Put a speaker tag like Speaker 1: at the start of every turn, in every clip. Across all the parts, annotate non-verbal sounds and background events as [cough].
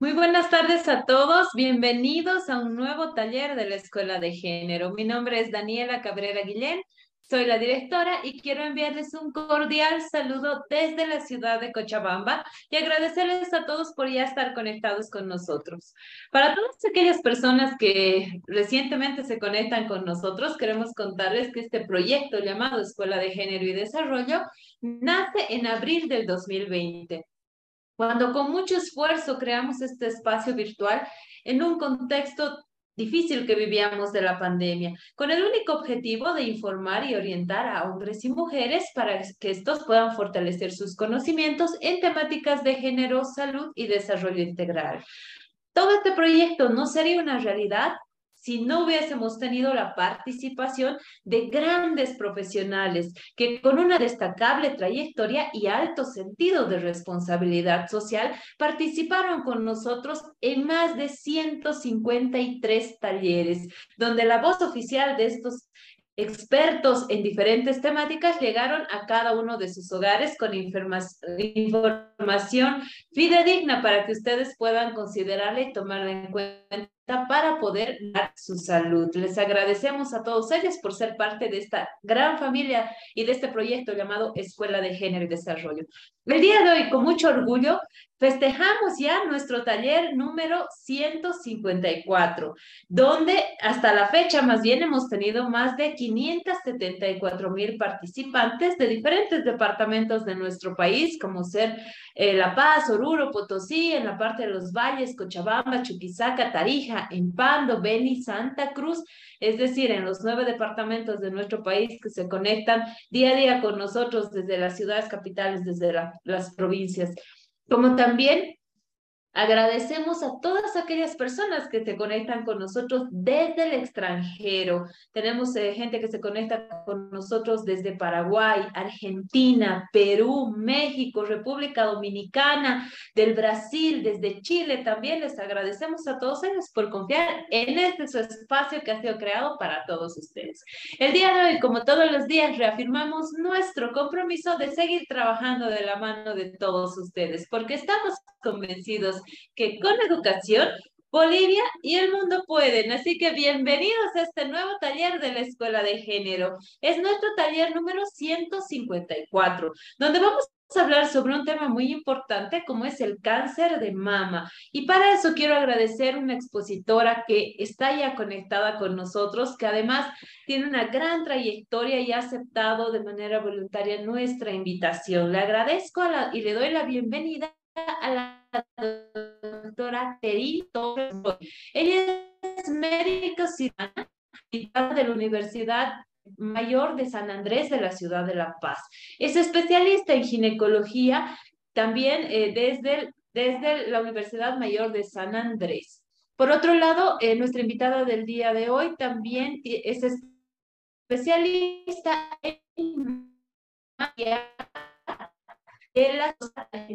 Speaker 1: Muy buenas tardes a todos, bienvenidos a un nuevo taller de la Escuela de Género. Mi nombre es Daniela Cabrera Guillén, soy la directora y quiero enviarles un cordial saludo desde la ciudad de Cochabamba y agradecerles a todos por ya estar conectados con nosotros. Para todas aquellas personas que recientemente se conectan con nosotros, queremos contarles que este proyecto llamado Escuela de Género y Desarrollo nace en abril del 2020 cuando con mucho esfuerzo creamos este espacio virtual en un contexto difícil que vivíamos de la pandemia, con el único objetivo de informar y orientar a hombres y mujeres para que estos puedan fortalecer sus conocimientos en temáticas de género, salud y desarrollo integral. Todo este proyecto no sería una realidad si no hubiésemos tenido la participación de grandes profesionales que con una destacable trayectoria y alto sentido de responsabilidad social participaron con nosotros en más de 153 talleres, donde la voz oficial de estos expertos en diferentes temáticas llegaron a cada uno de sus hogares con información fidedigna para que ustedes puedan considerarla y tomarla en cuenta para poder dar su salud. Les agradecemos a todos ellos por ser parte de esta gran familia y de este proyecto llamado Escuela de Género y Desarrollo. El día de hoy, con mucho orgullo, festejamos ya nuestro taller número 154, donde hasta la fecha más bien hemos tenido más de 574 mil participantes de diferentes departamentos de nuestro país, como ser eh, La Paz, Oruro, Potosí, en la parte de los valles, Cochabamba, Chuquisaca, Tarija, Empando, Beni, Santa Cruz, es decir, en los nueve departamentos de nuestro país que se conectan día a día con nosotros desde las ciudades capitales, desde las provincias. Como también Agradecemos a todas aquellas personas que se conectan con nosotros desde el extranjero. Tenemos eh, gente que se conecta con nosotros desde Paraguay, Argentina, Perú, México, República Dominicana, del Brasil, desde Chile. También les agradecemos a todos ellos por confiar en este su espacio que ha sido creado para todos ustedes. El día de hoy, como todos los días, reafirmamos nuestro compromiso de seguir trabajando de la mano de todos ustedes, porque estamos convencidos que con educación Bolivia y el mundo pueden. Así que bienvenidos a este nuevo taller de la Escuela de Género. Es nuestro taller número 154, donde vamos a hablar sobre un tema muy importante como es el cáncer de mama. Y para eso quiero agradecer a una expositora que está ya conectada con nosotros, que además tiene una gran trayectoria y ha aceptado de manera voluntaria nuestra invitación. Le agradezco y le doy la bienvenida a la doctora Terito. Ella es médica cirujana de la Universidad Mayor de San Andrés de la ciudad de La Paz. Es especialista en ginecología también eh, desde, desde la Universidad Mayor de San Andrés. Por otro lado, eh, nuestra invitada del día de hoy también es especialista en de la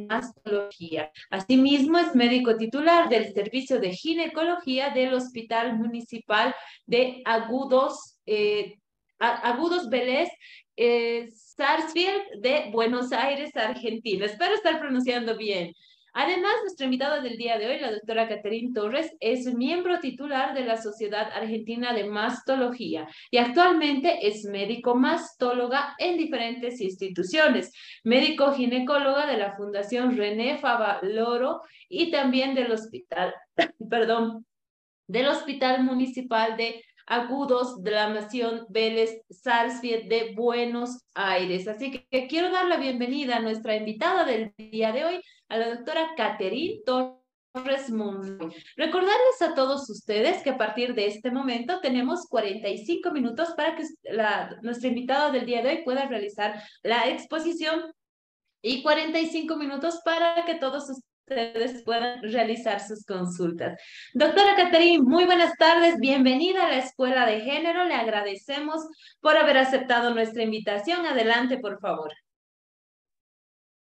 Speaker 1: mastología. Asimismo, es médico titular del Servicio de Ginecología del Hospital Municipal de Agudos, eh, Agudos Vélez, eh, Sarsfield de Buenos Aires, Argentina. Espero estar pronunciando bien. Además, nuestra invitada del día de hoy, la doctora Caterine Torres, es miembro titular de la Sociedad Argentina de Mastología y actualmente es médico mastóloga en diferentes instituciones, médico ginecóloga de la Fundación René Favaloro y también del hospital, [clears throat] perdón, del Hospital Municipal de agudos de la Nación Vélez Sarsfield de Buenos Aires. Así que quiero dar la bienvenida a nuestra invitada del día de hoy, a la doctora Caterine Torres Monroy. Recordarles a todos ustedes que a partir de este momento tenemos 45 minutos para que la, nuestra invitada del día de hoy pueda realizar la exposición y 45 minutos para que todos ustedes puedan realizar sus consultas. Doctora Caterine, muy buenas tardes, bienvenida a la Escuela de Género, le agradecemos por haber aceptado nuestra invitación. Adelante, por favor.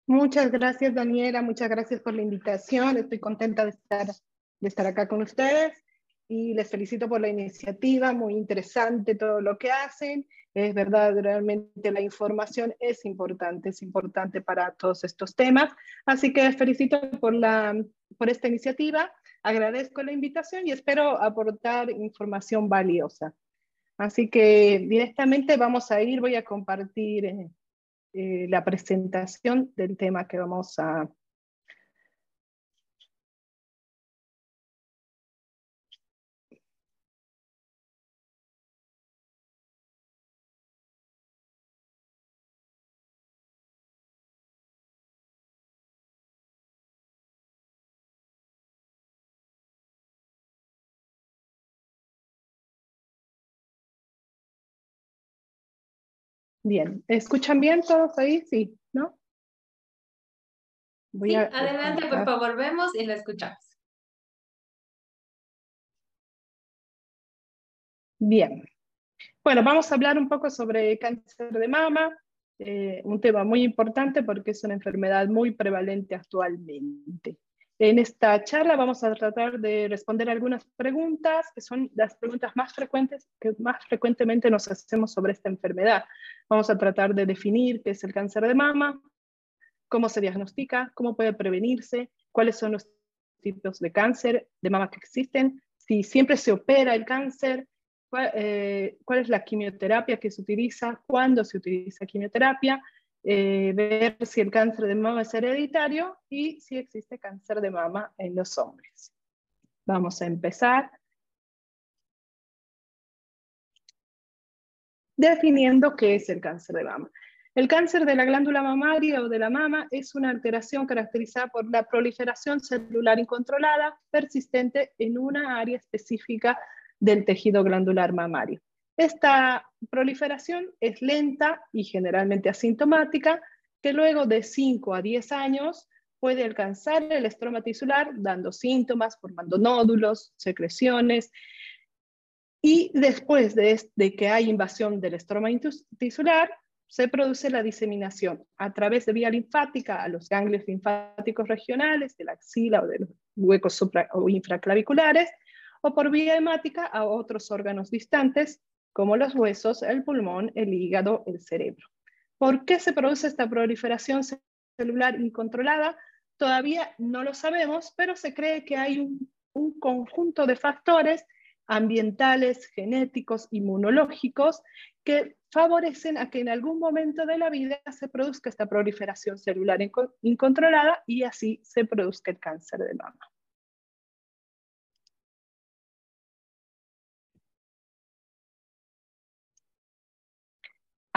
Speaker 2: Muchas gracias, Daniela, muchas gracias por la invitación, estoy contenta de estar, de estar acá con ustedes y les felicito por la iniciativa, muy interesante todo lo que hacen. Es verdad, realmente la información es importante, es importante para todos estos temas. Así que felicito por la, por esta iniciativa, agradezco la invitación y espero aportar información valiosa. Así que directamente vamos a ir, voy a compartir eh, eh, la presentación del tema que vamos a, Bien, ¿escuchan bien todos ahí? Sí, ¿no?
Speaker 1: sí, adelante, por favor, vemos y la escuchamos.
Speaker 2: Bien. Bueno, vamos a hablar un poco sobre cáncer de mama, eh, un tema muy importante porque es una enfermedad muy prevalente actualmente. En esta charla vamos a tratar de responder algunas preguntas que son las preguntas más frecuentes que más frecuentemente nos hacemos sobre esta enfermedad. Vamos a tratar de definir qué es el cáncer de mama, cómo se diagnostica, cómo puede prevenirse, cuáles son los tipos de cáncer de mama que existen, si siempre se opera el cáncer, cuál, eh, cuál es la quimioterapia que se utiliza, cuándo se utiliza quimioterapia, eh, ver si el cáncer de mama es hereditario y si existe cáncer de mama en los hombres. Vamos a empezar definiendo qué es el cáncer de mama. El cáncer de la glándula mamaria o de la mama es una alteración caracterizada por la proliferación celular incontrolada persistente en una área específica del tejido glandular mamario. Esta proliferación es lenta y generalmente asintomática, que luego de 5 a 10 años puede alcanzar el estroma tisular dando síntomas, formando nódulos, secreciones, y después de, que hay invasión del estroma tisular, se produce la diseminación a través de vía linfática a los ganglios linfáticos regionales, de la axila o de los huecos supra o infraclaviculares, o por vía hemática a otros órganos distantes, como los huesos, el pulmón, el hígado, el cerebro. ¿Por qué se produce esta proliferación celular incontrolada? Todavía no lo sabemos, pero se cree que hay un, un conjunto de factores ambientales, genéticos, inmunológicos, que favorecen a que en algún momento de la vida se produzca esta proliferación celular incontrolada y así se produzca el cáncer de mama.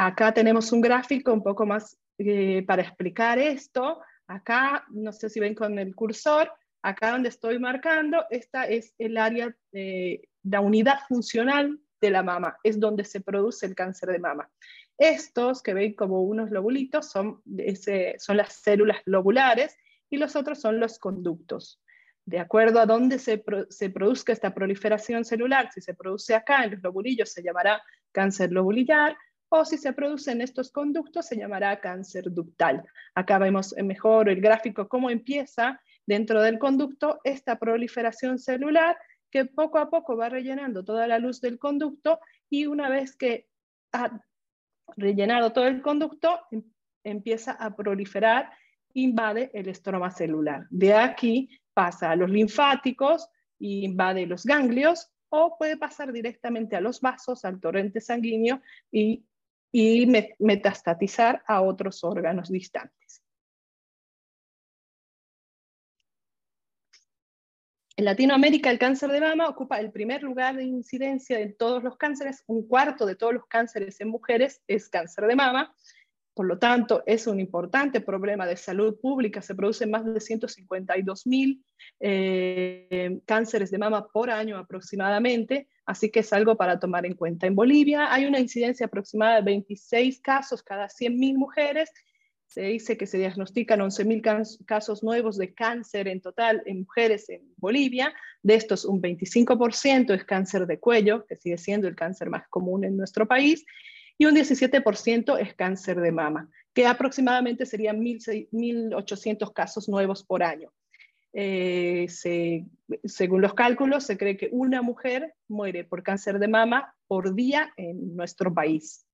Speaker 2: Acá tenemos un gráfico un poco más eh, para explicar esto. Acá, no sé si ven con el cursor, acá donde estoy marcando, esta es el área, de la unidad funcional de la mama, es donde se produce el cáncer de mama. Estos que ven como unos lobulitos son, son las células lobulares y los otros son los conductos. De acuerdo a dónde se, se produzca esta proliferación celular, si se produce acá en los lobulillos se llamará cáncer lobulillar, o si se producen estos conductos se llamará cáncer ductal. Acá vemos mejor el gráfico cómo empieza dentro del conducto esta proliferación celular que poco a poco va rellenando toda la luz del conducto y una vez que ha rellenado todo el conducto em, empieza a proliferar, invade el estroma celular. De aquí pasa a los linfáticos, invade los ganglios o puede pasar directamente a los vasos, al torrente sanguíneo y y metastatizar a otros órganos distantes. En Latinoamérica el cáncer de mama ocupa el primer lugar de incidencia en todos los cánceres, un cuarto de todos los cánceres en mujeres es cáncer de mama, por lo tanto es un importante problema de salud pública, se producen más de 152 mil eh, cánceres de mama por año aproximadamente, así que es algo para tomar en cuenta. En Bolivia hay una incidencia aproximada de 26 casos cada 100.000 mujeres. Se dice que se diagnostican 11.000 casos nuevos de cáncer en total en mujeres en Bolivia. De estos, un 25% es cáncer de cuello, que sigue siendo el cáncer más común en nuestro país, y un 17% es cáncer de mama, que aproximadamente serían 1.800 casos nuevos por año. Eh, según los cálculos, se cree que una mujer muere por cáncer de mama por día en nuestro país.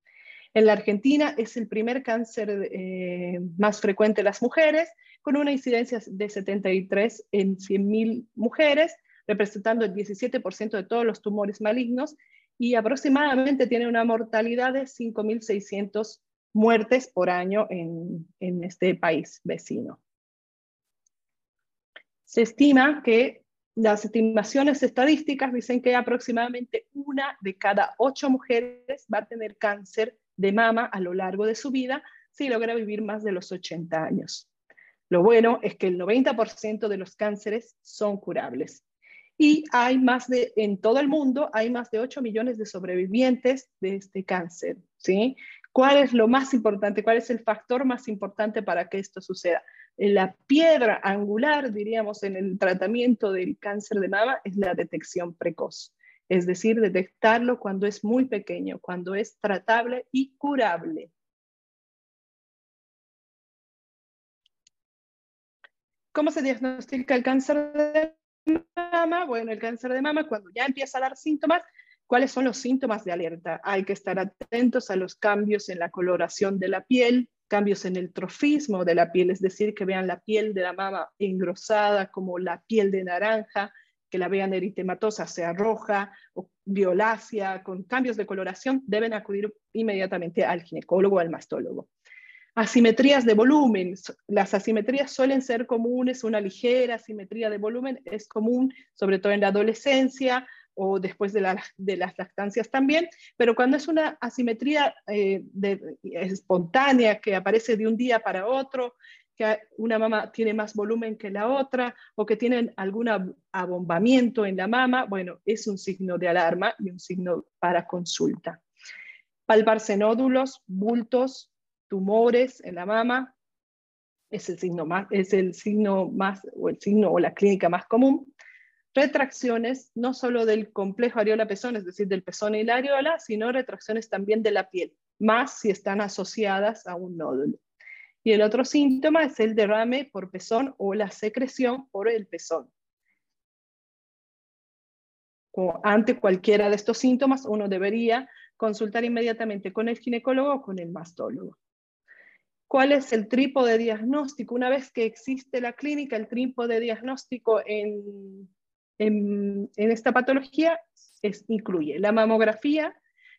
Speaker 2: En la Argentina es el primer cáncer eh, más frecuente en las mujeres, con una incidencia de 73 en 100.000 mujeres, representando el 17% de todos los tumores malignos, y aproximadamente tiene una mortalidad de 5.600 muertes por año en, en este país vecino. Se estima que las estimaciones estadísticas dicen que aproximadamente una de cada ocho mujeres va a tener cáncer de mama a lo largo de su vida si logra vivir más de los 80 años. Lo bueno es que el 90% de los cánceres son curables. Y hay más de, en todo el mundo, hay más de 8 millones de sobrevivientes de este cáncer. ¿sí? ¿Cuál es lo más importante? ¿Cuál es el factor más importante para que esto suceda? La piedra angular, diríamos, en el tratamiento del cáncer de mama es la detección precoz, es decir, detectarlo cuando es muy pequeño, cuando es tratable y curable. ¿Cómo se diagnostica el cáncer de mama? Bueno, el cáncer de mama, cuando ya empieza a dar síntomas, ¿cuáles son los síntomas de alerta? Hay que estar atentos a los cambios en la coloración de la piel, cambios en el trofismo de la piel, es decir, que vean la piel de la mama engrosada como la piel de naranja, que la vean eritematosa, sea roja o violácea, con cambios de coloración, deben acudir inmediatamente al ginecólogo o al mastólogo. Asimetrías de volumen. Las asimetrías suelen ser comunes, una ligera asimetría de volumen es común, sobre todo en la adolescencia, o después de, las lactancias también, pero cuando es una asimetría eh, espontánea que aparece de un día para otro, que una mama tiene más volumen que la otra o que tienen algún abombamiento en la mama, bueno, es un signo de alarma y un signo para consulta. Palparse nódulos, bultos, tumores en la mama, es el signo más, es el signo más, o el signo o la clínica más común retracciones no solo del complejo areola-pezón, es decir, del pezón y la areola, sino retracciones también de la piel, más si están asociadas a un nódulo. Y el otro síntoma es el derrame por pezón o la secreción por el pezón. ante cualquiera de estos síntomas, uno debería consultar inmediatamente con el ginecólogo o con el mastólogo. ¿Cuál es el trípode diagnóstico? Una vez que existe la clínica, el trípode diagnóstico en en, esta patología incluye la mamografía,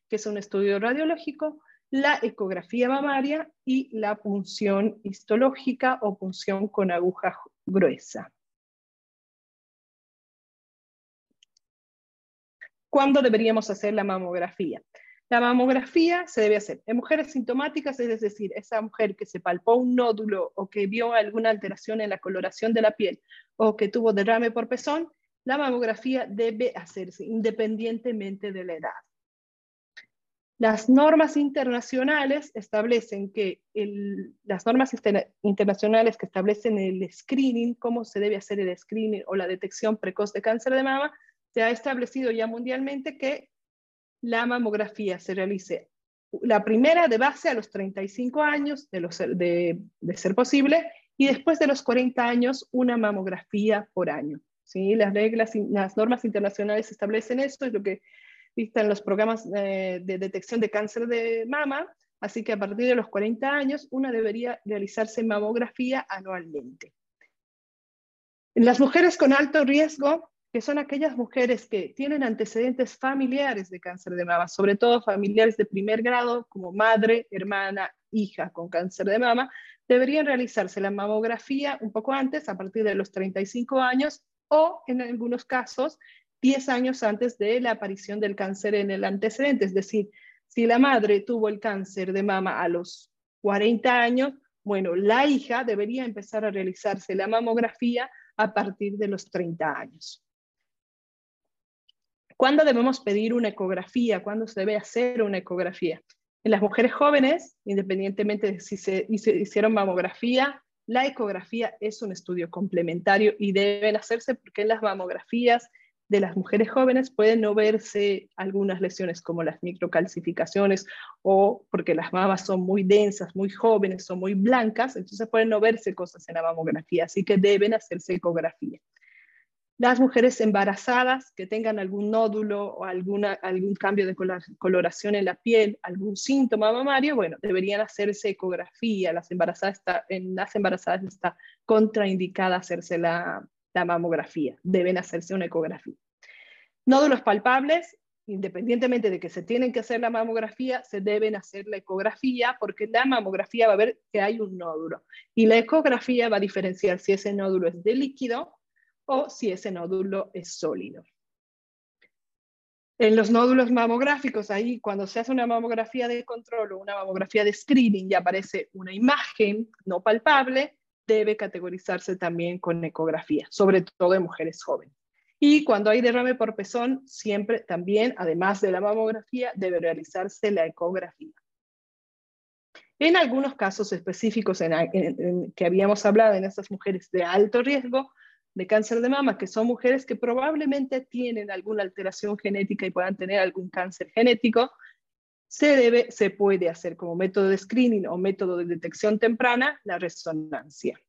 Speaker 2: que es un estudio radiológico, la ecografía mamaria y la punción histológica o punción con aguja gruesa. ¿Cuándo deberíamos hacer la mamografía? La mamografía se debe hacer en mujeres sintomáticas, es decir, esa mujer que se palpó un nódulo o que vio alguna alteración en la coloración de la piel o que tuvo derrame por pezón, la mamografía debe hacerse independientemente de la edad. Las normas internacionales establecen que las normas internacionales que establecen el screening, cómo se debe hacer el screening o la detección precoz de cáncer de mama, se ha establecido ya mundialmente que la mamografía se realice la primera de base a los 35 años de, de ser posible y después de los 40 años una mamografía por año. ¿Sí? Las reglas, las normas internacionales establecen esto, es lo que dictan los programas eh, de detección de cáncer de mama, así que a partir de los 40 años una debería realizarse mamografía anualmente. En las mujeres con alto riesgo, que son aquellas mujeres que tienen antecedentes familiares de cáncer de mama, sobre todo familiares de primer grado, como madre, hermana, hija con cáncer de mama, deberían realizarse la mamografía un poco antes, a partir de los 35 años, o en algunos casos 10 años antes de la aparición del cáncer en el antecedente. Es decir, si la madre tuvo el cáncer de mama a los 40 años, bueno, la hija debería empezar a realizarse la mamografía a partir de los 30 años. ¿Cuándo debemos pedir una ecografía? ¿Cuándo se debe hacer una ecografía? En las mujeres jóvenes, independientemente de si se hicieron mamografía la ecografía es un estudio complementario y deben hacerse porque en las mamografías de las mujeres jóvenes pueden no verse algunas lesiones como las microcalcificaciones o porque las mamas son muy densas, muy jóvenes, son muy blancas, entonces pueden no verse cosas en la mamografía, así que deben hacerse ecografía. Las mujeres embarazadas que tengan algún nódulo o alguna, algún cambio de coloración en la piel, algún síntoma mamario, bueno, deberían hacerse ecografía. Las embarazadas está, en las embarazadas está contraindicada hacerse la, la mamografía. Deben hacerse una ecografía. Nódulos palpables, independientemente de que se tienen que hacer la mamografía, se deben hacer la ecografía porque la mamografía va a ver que hay un nódulo y la ecografía va a diferenciar si ese nódulo es de líquido o si ese nódulo es sólido. En los nódulos mamográficos, ahí cuando se hace una mamografía de control o una mamografía de screening y aparece una imagen no palpable, debe categorizarse también con ecografía, sobre todo en mujeres jóvenes. Y cuando hay derrame por pezón, siempre también, además de la mamografía, debe realizarse la ecografía. En algunos casos específicos en, que habíamos hablado en estas mujeres de alto riesgo, de cáncer de mama, que son mujeres que probablemente tienen alguna alteración genética y puedan tener algún cáncer genético, se, debe, se puede hacer como método de screening o método de detección temprana la resonancia.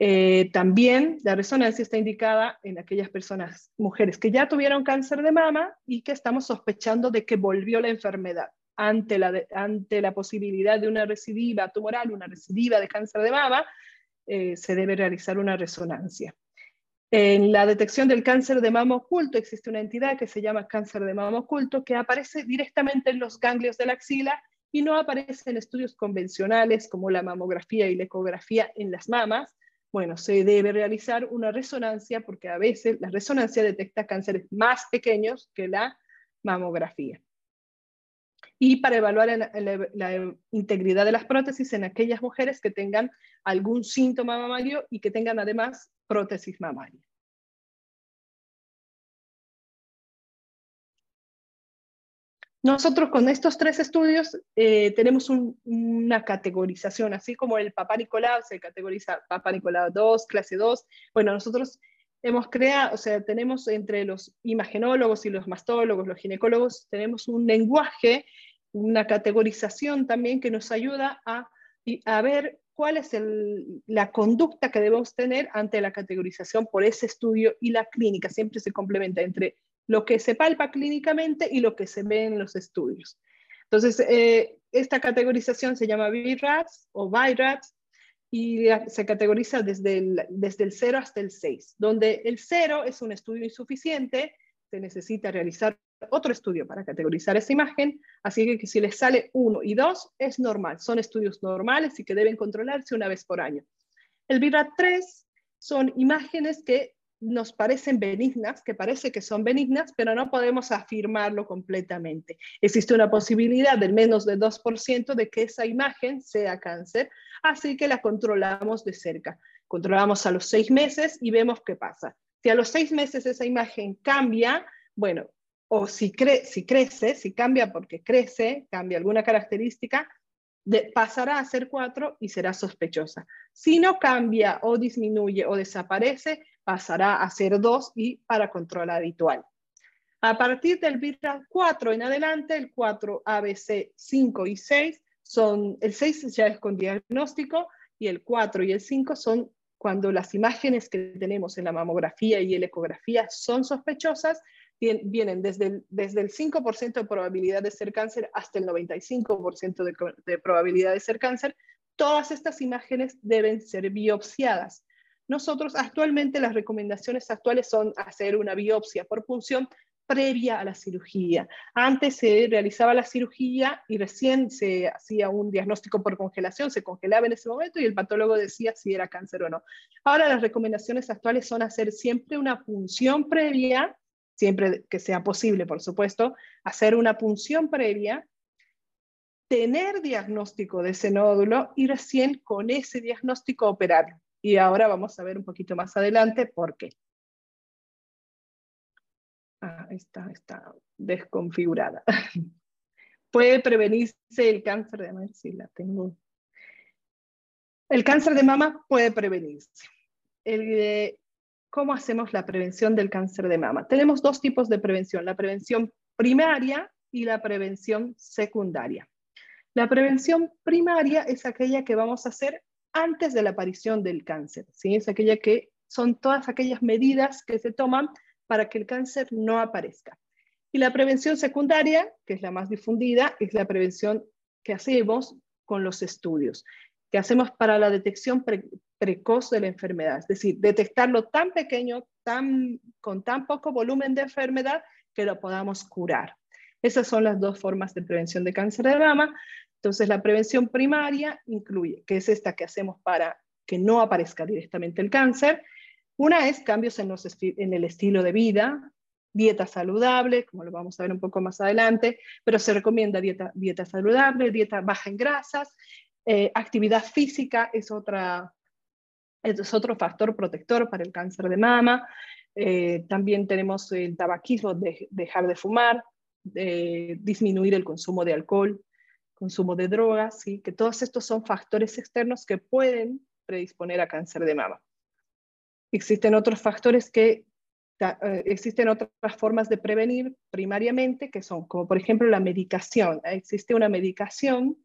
Speaker 2: Eh, también la resonancia está indicada en aquellas personas, mujeres que ya tuvieron cáncer de mama y que estamos sospechando de que volvió la enfermedad. Ante la, ante la posibilidad de una recidiva tumoral, una recidiva de cáncer de mama, eh, se debe realizar una resonancia. En la detección del cáncer de mama oculto existe una entidad que se llama cáncer de mama oculto que aparece directamente en los ganglios de la axila y no aparece en estudios convencionales como la mamografía y la ecografía en las mamas. Bueno, se debe realizar una resonancia porque a veces la resonancia detecta cánceres más pequeños que la mamografía. Y para evaluar la, la, integridad de las prótesis en aquellas mujeres que tengan algún síntoma mamario y que tengan además prótesis mamaria. Nosotros con estos tres estudios eh, tenemos una categorización, así como el Papa Nicolau se categoriza Papa Nicolau 2, clase 2. Bueno, nosotros hemos creado, o sea, tenemos entre los imagenólogos y los mastólogos, los ginecólogos, tenemos un lenguaje, una categorización también que nos ayuda a ver cuál es la conducta que debemos tener ante la categorización por ese estudio y la clínica. Siempre se complementa entre lo que se palpa clínicamente y lo que se ve en los estudios. Entonces, eh, esta categorización se llama BIRATS o BIRATS y se categoriza desde el, desde el 0 hasta el 6, donde el 0 es un estudio insuficiente, se necesita realizar otro estudio para categorizar esa imagen, así que si les sale 1 y 2 es normal, son estudios normales y que deben controlarse una vez por año. El BIRAT 3 son imágenes que nos parecen benignas, que parece que son benignas, pero no podemos afirmarlo completamente. Existe una posibilidad del menos de 2% de que esa imagen sea cáncer, así que la controlamos de cerca. Controlamos a los seis meses y vemos qué pasa. Si a los seis meses esa imagen cambia, bueno, o si, crece, si cambia porque crece, cambia alguna característica, pasará a ser 4 y será sospechosa. Si no cambia o disminuye o desaparece, pasará a ser 2 y para control habitual. A partir del BIRAT 4 en adelante, el 4, ABC, 5 y 6 son, el 6 ya es con diagnóstico y el 4 y el 5 son cuando las imágenes que tenemos en la mamografía y la ecografía son sospechosas vienen desde el, desde el 5% de probabilidad de ser cáncer hasta el 95% de, de probabilidad de ser cáncer, todas estas imágenes deben ser biopsiadas. Nosotros actualmente las recomendaciones actuales son hacer una biopsia por punción previa a la cirugía. Antes se realizaba la cirugía y recién se hacía un diagnóstico por congelación, se congelaba en ese momento y el patólogo decía si era cáncer o no. Ahora las recomendaciones actuales son hacer siempre una punción previa siempre que sea posible, por supuesto, hacer una punción previa, tener diagnóstico de ese nódulo y recién con ese diagnóstico operar. Y ahora vamos a ver un poquito más adelante por qué. Ah, está, está desconfigurada. [laughs] Puede prevenirse el cáncer de mama, si la tengo. El cáncer de mama puede prevenirse. El, ¿Cómo hacemos la prevención del cáncer de mama? Tenemos dos tipos de prevención, la prevención primaria y la prevención secundaria. La prevención primaria es aquella que vamos a hacer antes de la aparición del cáncer, ¿sí? es aquella que son todas aquellas medidas que se toman para que el cáncer no aparezca. Y la prevención secundaria, que es la más difundida, es la prevención que hacemos con los estudios, que hacemos para la detección precoz de la enfermedad, es decir, detectarlo tan pequeño, tan, con tan poco volumen de enfermedad que lo podamos curar. Esas son las dos formas de prevención de cáncer de mama. Entonces, la prevención primaria incluye, que es esta que hacemos para que no aparezca directamente el cáncer. Una es cambios en, en el estilo de vida, dieta saludable, como lo vamos a ver un poco más adelante, pero se recomienda dieta, dieta saludable, dieta baja en grasas, eh, actividad física es, otra, es otro factor protector para el cáncer de mama. Eh, también tenemos el tabaquismo, de, dejar de fumar, disminuir el consumo de alcohol, consumo de drogas, que todos estos son factores externos que pueden predisponer a cáncer de mama. Existen otros factores que eh, existen otras formas de prevenir primariamente, que son como por ejemplo la medicación. Existe una medicación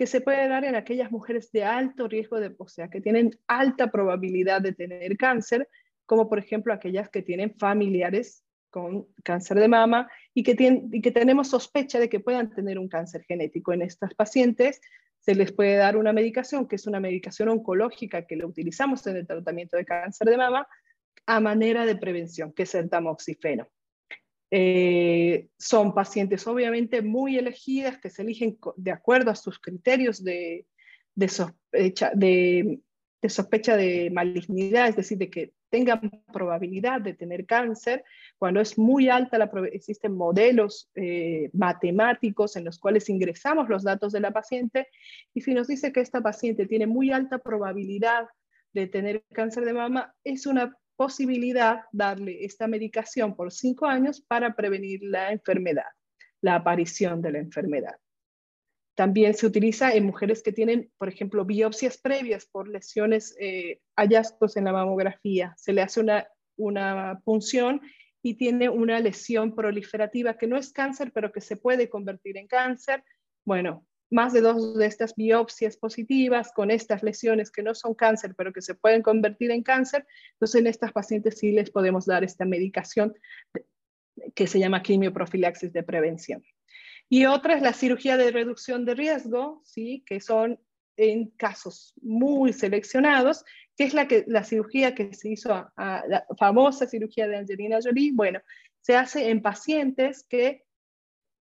Speaker 2: que se puede dar en aquellas mujeres de alto riesgo, de, o sea, que tienen alta probabilidad de tener cáncer, como por ejemplo aquellas que tienen familiares con cáncer de mama y que, tienen, y que tenemos sospecha de que puedan tener un cáncer genético. En estas pacientes se les puede dar una medicación, que es una medicación oncológica que la utilizamos en el tratamiento de cáncer de mama, a manera de prevención, que es el tamoxifeno. Eh, son pacientes obviamente muy elegidas que se eligen de acuerdo a sus criterios de, sospecha, de, sospecha de malignidad, es decir, de que tengan probabilidad de tener cáncer. Cuando es muy alta, la, existen modelos eh, matemáticos en los cuales ingresamos los datos de la paciente y si nos dice que esta paciente tiene muy alta probabilidad de tener cáncer de mama, es una posibilidad darle esta medicación por cinco años para prevenir la enfermedad, la aparición de la enfermedad. También se utiliza en mujeres que tienen, por ejemplo, biopsias previas por lesiones, eh, hallazgos en la mamografía. Se le hace una, una punción y tiene una lesión proliferativa que no es cáncer, pero que se puede convertir en cáncer. Bueno, más de dos de estas biopsias positivas con estas lesiones que no son cáncer, pero que se pueden convertir en cáncer, entonces en estas pacientes sí les podemos dar esta medicación que se llama quimioprofilaxis de prevención. Y otra es la cirugía de reducción de riesgo, ¿sí? que son en casos muy seleccionados, que es la, que, la cirugía que se hizo, a la famosa cirugía de Angelina Jolie, bueno, se hace en pacientes que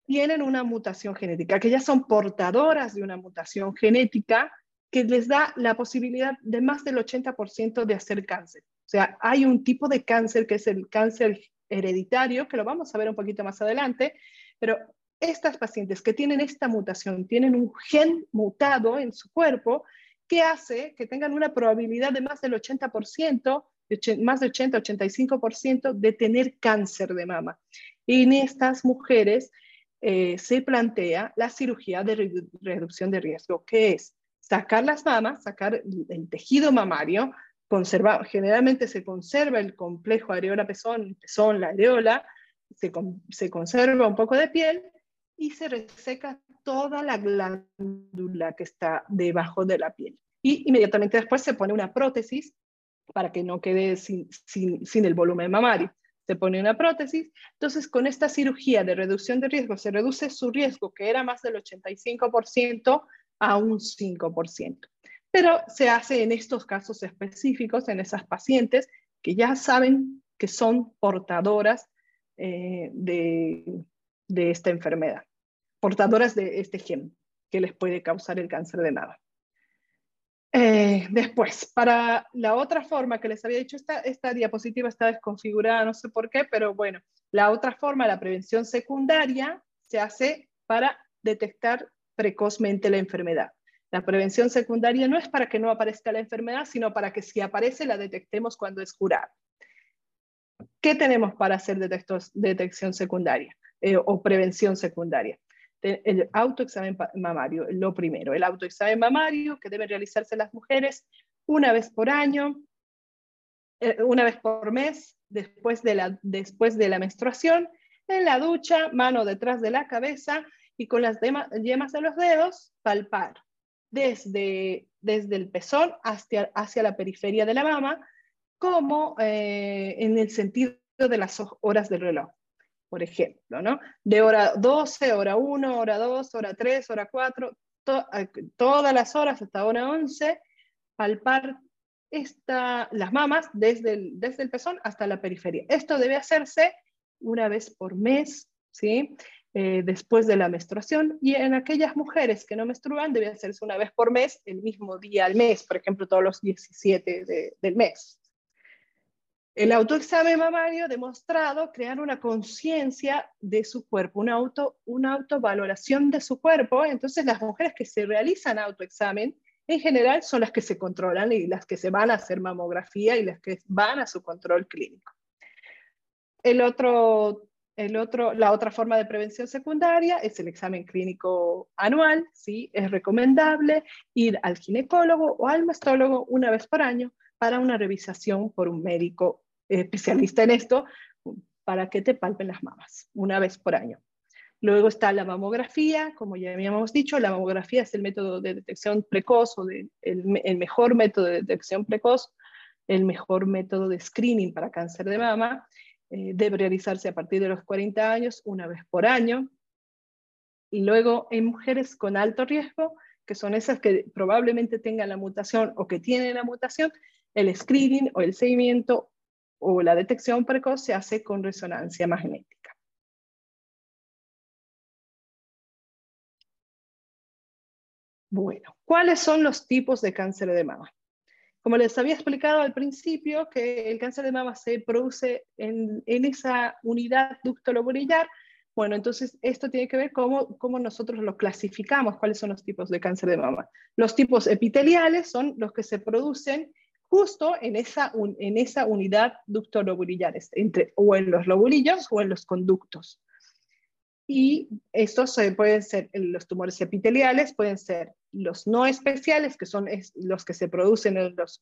Speaker 2: tienen una mutación genética, que ya son portadoras de una mutación genética que les da la posibilidad de más del 80% de hacer cáncer. O sea, hay un tipo de cáncer que es el cáncer hereditario, que lo vamos a ver un poquito más adelante, pero estas pacientes que tienen esta mutación tienen un gen mutado en su cuerpo que hace que tengan una probabilidad de más del 80%, más de 80-85% de tener cáncer de mama. Y en estas mujeres eh, se plantea la cirugía de reducción de riesgo, que es sacar las mamas, sacar el tejido mamario, conserva, generalmente se conserva el complejo areola-pezón, pezón, la areola, se, se conserva un poco de piel y se reseca toda la glándula que está debajo de la piel. Y inmediatamente después se pone una prótesis para que no quede sin, sin, sin el volumen mamario se pone una prótesis. Entonces, con esta cirugía de reducción de riesgo, se reduce su riesgo, que era más del 85%, a un 5%. Pero se hace en estos casos específicos, en esas pacientes que ya saben que son portadoras eh, de, de esta enfermedad, portadoras de este gen que les puede causar el cáncer de mama. Eh, después, para la otra forma que les había dicho, esta, esta diapositiva está desconfigurada, no sé por qué, pero bueno, la otra forma, la prevención secundaria, se hace para detectar precozmente la enfermedad. La prevención secundaria no es para que no aparezca la enfermedad, sino para que si aparece la detectemos cuando es curada. ¿Qué tenemos para hacer detección secundaria eh, o prevención secundaria? El autoexamen mamario, lo primero, el autoexamen mamario que deben realizarse las mujeres una vez por año, eh, una vez por mes, después de, la, después de la menstruación, en la ducha, mano detrás de la cabeza y con las yemas de los dedos, palpar desde, desde el pezón hacia, hacia la periferia de la mama, como eh, en el sentido de las horas del reloj, por ejemplo, ¿no? De hora 12, hora 1, hora 2, hora 3, hora 4, todas las horas hasta hora 11, palpar las mamas desde el, desde el pezón hasta la periferia. Esto debe hacerse una vez por mes, ¿sí? Eh, después de la menstruación y en aquellas mujeres que no menstruan debe hacerse una vez por mes, el mismo día al mes, por ejemplo, todos los 17 del mes. El autoexamen mamario demostrado crear una conciencia de su cuerpo, una, auto, una autovaloración de su cuerpo. Entonces, las mujeres que se realizan autoexamen, en general, son las que se controlan y las que se van a hacer mamografía y las que van a su control clínico. El otro, el otro, la otra forma de prevención secundaria es el examen clínico anual. ¿sí? Es recomendable ir al ginecólogo o al mastólogo una vez por año para una revisación por un médico especialista en esto, para que te palpen las mamas una vez por año. Luego está la mamografía, como ya habíamos dicho, la mamografía es el método de detección precoz o el, mejor método de detección precoz, el mejor método de screening para cáncer de mama. Eh, debe realizarse a partir de los 40 años, una vez por año. Y luego en mujeres con alto riesgo, que son esas que probablemente tengan la mutación o que tienen la mutación, el screening o el seguimiento o la detección precoz se hace con resonancia magnética. Bueno, ¿cuáles son los tipos de cáncer de mama? Como les había explicado al principio, que el cáncer de mama se produce en, esa unidad ducto lobulillar, bueno, entonces esto tiene que ver cómo, cómo nosotros lo clasificamos, cuáles son los tipos de cáncer de mama. Los tipos epiteliales son los que se producen justo en esa, en esa unidad ducto-lobulillares, entre, o en los lobulillos o en los conductos. Y estos pueden ser los tumores epiteliales, pueden ser los no especiales, que son los que se producen en los,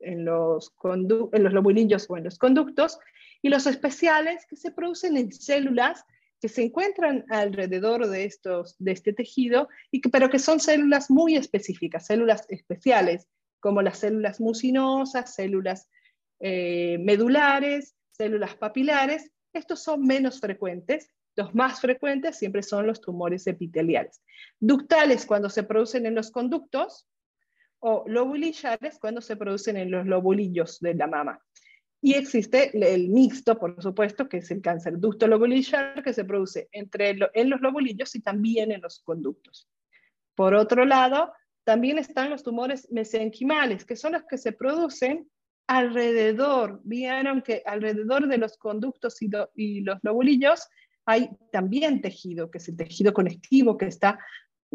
Speaker 2: en los, en los lobulillos o en los conductos, y los especiales que se producen en células que se encuentran alrededor de, estos, de este tejido, y que, pero que son células muy específicas, células especiales, como las células mucinosas, células eh, medulares, células papilares. Estos son menos frecuentes. Los más frecuentes siempre son los tumores epiteliales. Ductales cuando se producen en los conductos o lobulillares cuando se producen en los lobulillos de la mama. Y existe el mixto, por supuesto, que es el cáncer ducto lobulillar, que se produce entre en los lobulillos y también en los conductos. Por otro lado, también están los tumores mesenquimales, que son los que se producen alrededor. Vieron que alrededor de los conductos y, los lobulillos hay también tejido, que es el tejido conectivo que está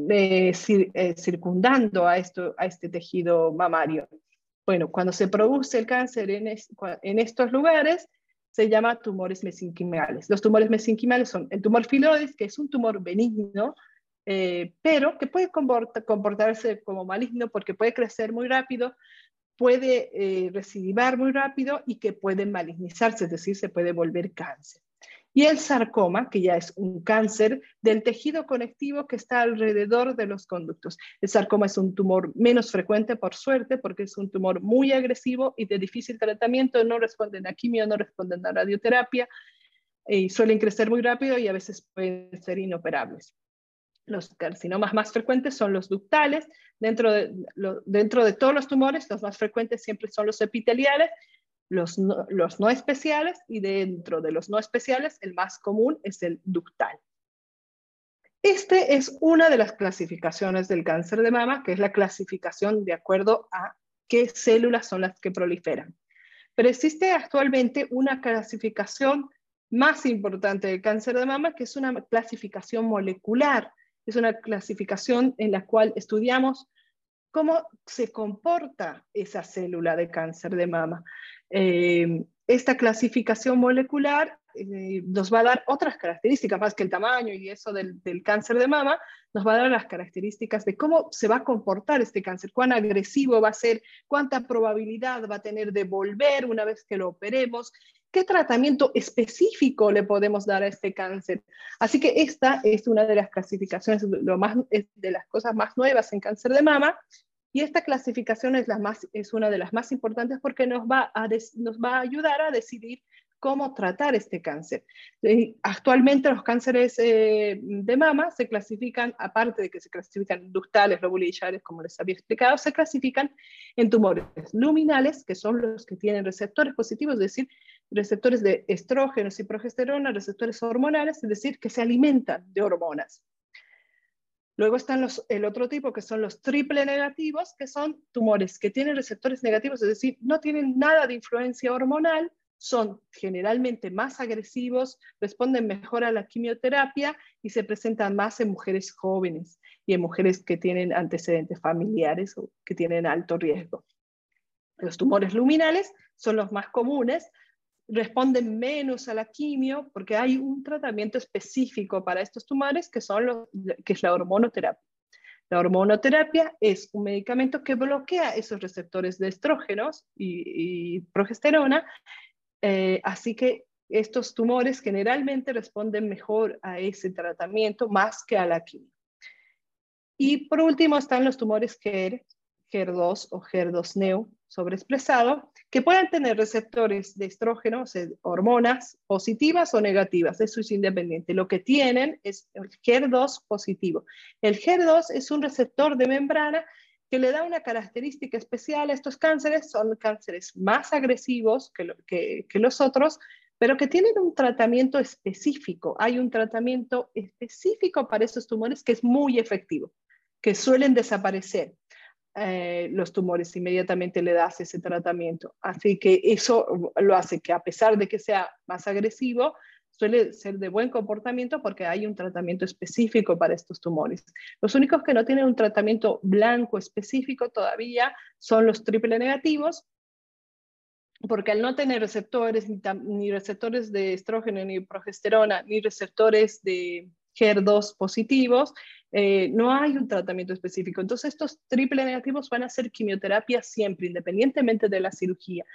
Speaker 2: eh, eh, circundando a, esto, a este tejido mamario. Bueno, cuando se produce el cáncer en, estos lugares, se llama tumores mesenquimales. Los tumores mesenquimales son el tumor filoides, que es un tumor benigno, eh, pero que puede comportarse como maligno porque puede crecer muy rápido, puede eh, recidivar muy rápido y que puede malignizarse, es decir, se puede volver cáncer. Y el sarcoma, que ya es un cáncer del tejido conectivo que está alrededor de los conductos. El sarcoma es un tumor menos frecuente, por suerte, porque es un tumor muy agresivo y de difícil tratamiento, no responden a quimio, no responden a radioterapia, y suelen crecer muy rápido y a veces pueden ser inoperables. Los carcinomas más frecuentes son los ductales. Dentro de, dentro de todos los tumores, los más frecuentes siempre son los epiteliales, los no, los no especiales y dentro de los no especiales, el más común es el ductal. Este es una de las clasificaciones del cáncer de mama, que es la clasificación de acuerdo a qué células son las que proliferan. Pero existe actualmente una clasificación más importante del cáncer de mama, que es una clasificación molecular, es una clasificación en la cual estudiamos cómo se comporta esa célula de cáncer de mama. Eh, esta clasificación molecular eh, nos va a dar otras características, más que el tamaño y eso del, cáncer de mama, nos va a dar las características de cómo se va a comportar este cáncer, cuán agresivo va a ser, cuánta probabilidad va a tener de volver una vez que lo operemos, qué tratamiento específico le podemos dar a este cáncer. Así que esta es una de las clasificaciones, de las cosas más nuevas en cáncer de mama, Y esta clasificación es, una de las más importantes porque nos va a ayudar a decidir cómo tratar este cáncer. Actualmente los cánceres eh, de mama se clasifican, aparte de que se clasifican ductales, lobulillares, como les había explicado, se clasifican en tumores luminales, que son los que tienen receptores positivos, es decir, receptores de estrógenos y progesterona, receptores hormonales, es decir, que se alimentan de hormonas. Luego están los, el otro tipo, que son los triple negativos, que son tumores que tienen receptores negativos, es decir, no tienen nada de influencia hormonal, son generalmente más agresivos, responden mejor a la quimioterapia y se presentan más en mujeres jóvenes y en mujeres que tienen antecedentes familiares o que tienen alto riesgo. Los tumores luminales son los más comunes, responden menos a la quimio porque hay un tratamiento específico para estos tumores que, son los, que es la hormonoterapia. La hormonoterapia es un medicamento que bloquea esos receptores de estrógenos y, y progesterona eh, así que estos tumores generalmente responden mejor a ese tratamiento más que a la quimio. Y por último están los tumores GER, HER2 o HER2-neo sobreexpresado, que pueden tener receptores de estrógenos, hormonas positivas o negativas, eso es independiente. Lo que tienen es el HER2 positivo. El HER2 es un receptor de membrana que le da una característica especial a estos cánceres, son cánceres más agresivos que, los otros, pero que tienen un tratamiento específico. Hay un tratamiento específico para esos tumores que es muy efectivo, que suelen desaparecer. Eh, los tumores inmediatamente le das ese tratamiento. Así que eso lo hace que a pesar de que sea más agresivo, suele ser de buen comportamiento porque hay un tratamiento específico para estos tumores. Los únicos que no tienen un tratamiento blanco específico todavía son los triple negativos, porque al no tener receptores, ni, receptores de estrógeno, ni progesterona, ni receptores de HER2 positivos, eh, no hay un tratamiento específico. Entonces, estos triple negativos van a ser quimioterapia siempre, independientemente de la cirugía.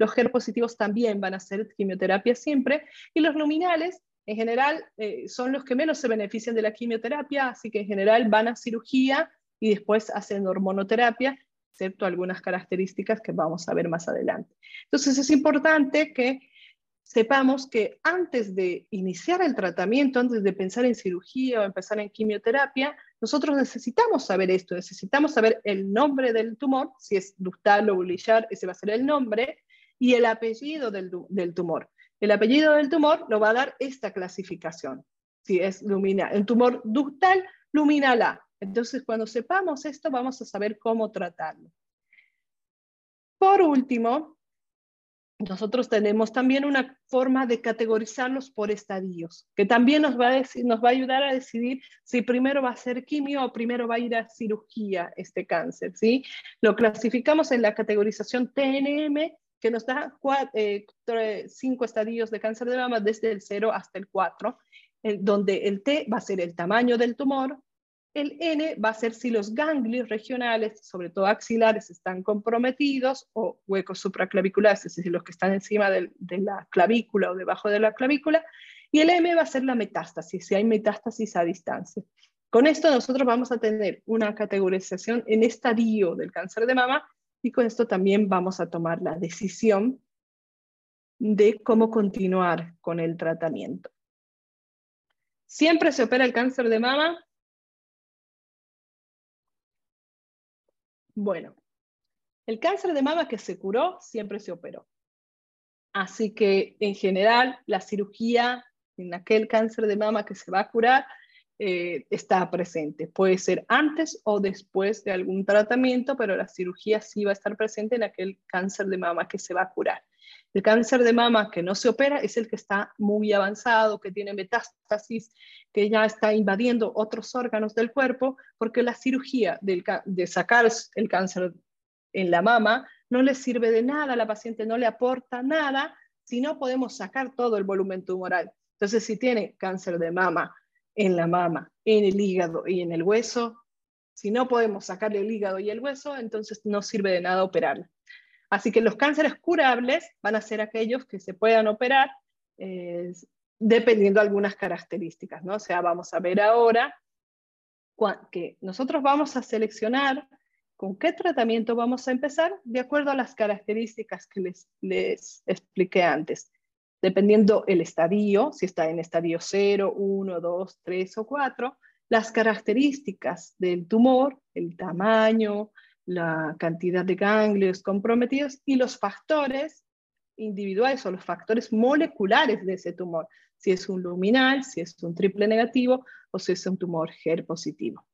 Speaker 2: Los HER positivos también van a hacer quimioterapia siempre. Y los luminales, en general, eh, son los que menos se benefician de la quimioterapia, así que en general van a cirugía y después hacen hormonoterapia, excepto algunas características que vamos a ver más adelante. Entonces es importante que sepamos que antes de iniciar el tratamiento, antes de pensar en cirugía o empezar en quimioterapia, nosotros necesitamos saber esto, necesitamos saber el nombre del tumor, si es ductal o bulillar, ese va a ser el nombre, y el apellido del, tumor. El apellido del tumor lo va a dar esta clasificación. Si es luminal, el tumor ductal, luminal A. Entonces, cuando sepamos esto, vamos a saber cómo tratarlo. Por último, nosotros tenemos también una forma de categorizarlos por estadios, que también nos va, a decir, nos va a ayudar a decidir si primero va a ser quimio o primero va a ir a cirugía este cáncer. ¿sí? Lo clasificamos en la categorización TNM que nos da eh, cinco estadios de cáncer de mama desde el 0 hasta el 4, donde el T va a ser el tamaño del tumor, el N va a ser si los ganglios regionales, sobre todo axilares, están comprometidos o huecos supraclaviculares, es decir, los que están encima de la clavícula o debajo de la clavícula, y el M va a ser la metástasis, si hay metástasis a distancia. Con esto nosotros vamos a tener una categorización en estadio del cáncer de mama y con esto también vamos a tomar la decisión de cómo continuar con el tratamiento. ¿Siempre se opera el cáncer de mama? Bueno, el cáncer de mama que se curó siempre se operó. Así que en general la cirugía en aquel cáncer de mama que se va a curar eh, está presente. Puede ser antes o después de algún tratamiento, pero la cirugía sí va a estar presente en aquel cáncer de mama que se va a curar. El cáncer de mama que no se opera es el que está muy avanzado, que tiene metástasis, que ya está invadiendo otros órganos del cuerpo, porque la cirugía de sacar el cáncer en la mama no le sirve de nada, la paciente no le aporta nada si no podemos sacar todo el volumen tumoral. Entonces, si tiene cáncer de mama en la mama, en el hígado y en el hueso. Si no podemos sacarle el hígado y el hueso, entonces no sirve de nada operarla. Así que los cánceres curables van a ser aquellos que se puedan operar eh, dependiendo de algunas características, ¿no? O sea, vamos a ver ahora que nosotros vamos a seleccionar ¿Con qué tratamiento vamos a empezar? De acuerdo a las características que les, les expliqué antes. Dependiendo el estadio, si está en estadio 0, 1, 2, 3 o 4, las características del tumor, el tamaño, la cantidad de ganglios comprometidos y los factores individuales o los factores moleculares de ese tumor, si es un luminal, si es un triple negativo o si es un tumor GER positivo.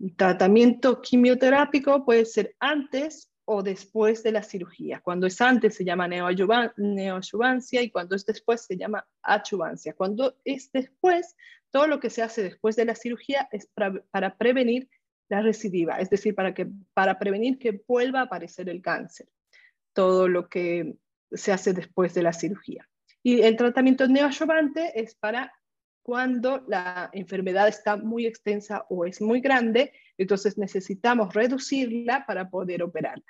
Speaker 2: El tratamiento quimioterápico puede ser antes o después de la cirugía. Cuando es antes se llama neoadyuvancia y cuando es después se llama achuvancia. Cuando es después, todo lo que se hace después de la cirugía es para, prevenir la recidiva, es decir, para, que, para prevenir que vuelva a aparecer el cáncer. Todo lo que se hace después de la cirugía. Y el tratamiento neoadyuvante es para cuando la enfermedad está muy extensa o es muy grande, entonces necesitamos reducirla para poder operarla.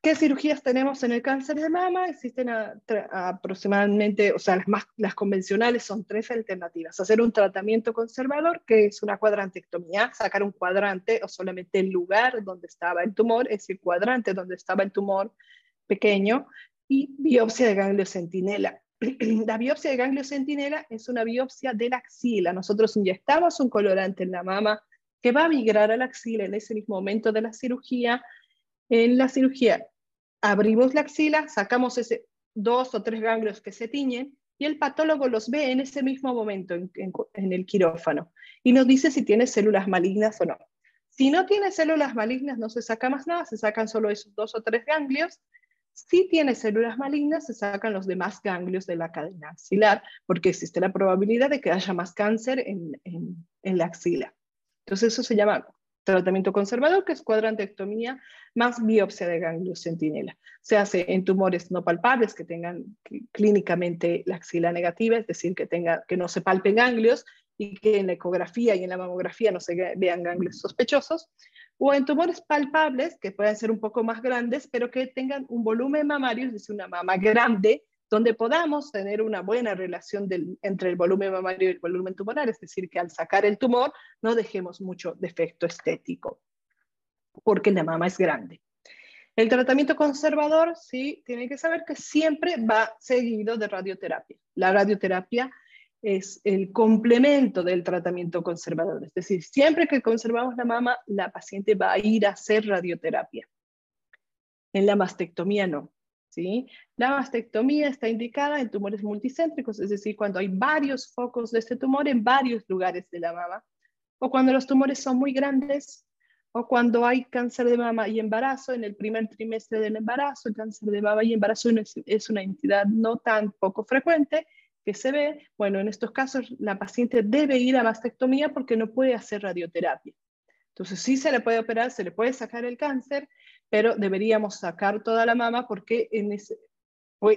Speaker 2: ¿Qué cirugías tenemos en el cáncer de mama? Existen aproximadamente, o sea, las, más, las convencionales son tres alternativas. Hacer un tratamiento conservador, que es una cuadrantectomía, sacar un cuadrante o solamente el lugar donde estaba el tumor, es el cuadrante donde estaba el tumor pequeño, y biopsia de ganglio centinela. [clears throat] La biopsia de ganglio centinela es una biopsia de la axila. Nosotros inyectamos un colorante en la mama que va a migrar a la axila en ese mismo momento de la cirugía. En la cirugía abrimos la axila, sacamos ese dos o tres ganglios que se tiñen y el patólogo los ve en ese mismo momento en, en, el quirófano y nos dice si tiene células malignas o no. Si no tiene células malignas, no se saca más nada, se sacan solo esos dos o tres ganglios si tiene células malignas, se sacan los demás ganglios de la cadena axilar, porque existe la probabilidad de que haya más cáncer en, la axila. Entonces eso se llama tratamiento conservador, que es cuadrantectomía más biopsia de ganglios centinela. Se hace en tumores no palpables que tengan clínicamente la axila negativa, es decir, que, no se palpen ganglios y que en la ecografía y en la mamografía no se vean ganglios sospechosos, o en tumores palpables, que pueden ser un poco más grandes, pero que tengan un volumen mamario, es decir, una mama grande, donde podamos tener una buena relación entre el volumen mamario y el volumen tumoral, es decir, que al sacar el tumor no dejemos mucho defecto estético, porque la mama es grande. El tratamiento conservador, sí, tiene que saber que siempre va seguido de radioterapia. La radioterapia es el complemento del tratamiento conservador. Es decir, siempre que conservamos la mama, la paciente va a ir a hacer radioterapia. En la mastectomía no. ¿sí? La mastectomía está indicada en tumores multicéntricos, es decir, cuando hay varios focos de este tumor en varios lugares de la mama, o cuando los tumores son muy grandes, o cuando hay cáncer de mama y embarazo en el primer trimestre del embarazo. El cáncer de mama y embarazo es una entidad no tan poco frecuente se ve, bueno, en estos casos la paciente debe ir a mastectomía porque no puede hacer radioterapia. Entonces sí se le puede operar, se le puede sacar el cáncer, pero deberíamos sacar toda la mama porque en ese,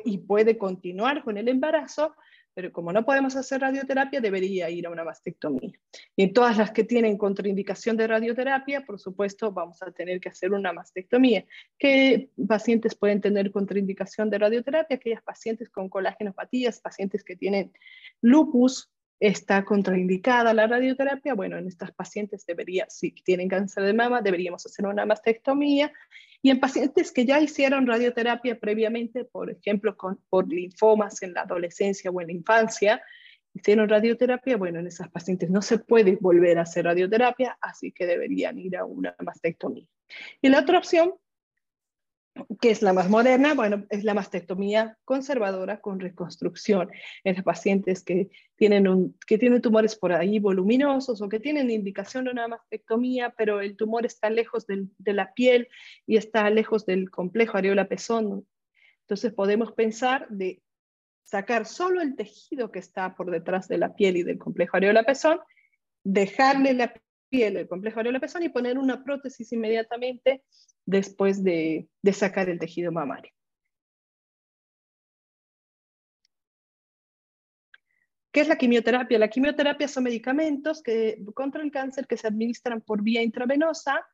Speaker 2: y puede continuar con el embarazo, pero como no podemos hacer radioterapia, debería ir a una mastectomía. Y en todas las que tienen contraindicación de radioterapia, por supuesto, vamos a tener que hacer una mastectomía. ¿Qué pacientes pueden tener contraindicación de radioterapia? Aquellas pacientes con colagenopatías, pacientes que tienen lupus, está contraindicada la radioterapia. Bueno, en estas pacientes debería, si tienen cáncer de mama, deberíamos hacer una mastectomía y en pacientes que ya hicieron radioterapia previamente, por ejemplo, por linfomas en la adolescencia o en la infancia, hicieron radioterapia, bueno, en esas pacientes no se puede volver a hacer radioterapia, así que deberían ir a una mastectomía. Y la otra opción que es la más moderna, bueno, es la mastectomía conservadora con reconstrucción en los pacientes que tienen, que tienen tumores por ahí voluminosos o que tienen indicación de una mastectomía, pero el tumor está lejos de la piel y está lejos del complejo areola-pezón. Entonces podemos pensar de sacar solo el tejido que está por detrás de la piel y del complejo areola-pezón, dejarle la piel, el complejo areola-pezón y poner una prótesis inmediatamente después de, sacar el tejido mamario. ¿Qué es la quimioterapia? La quimioterapia son medicamentos que, contra el cáncer que se administran por vía intravenosa,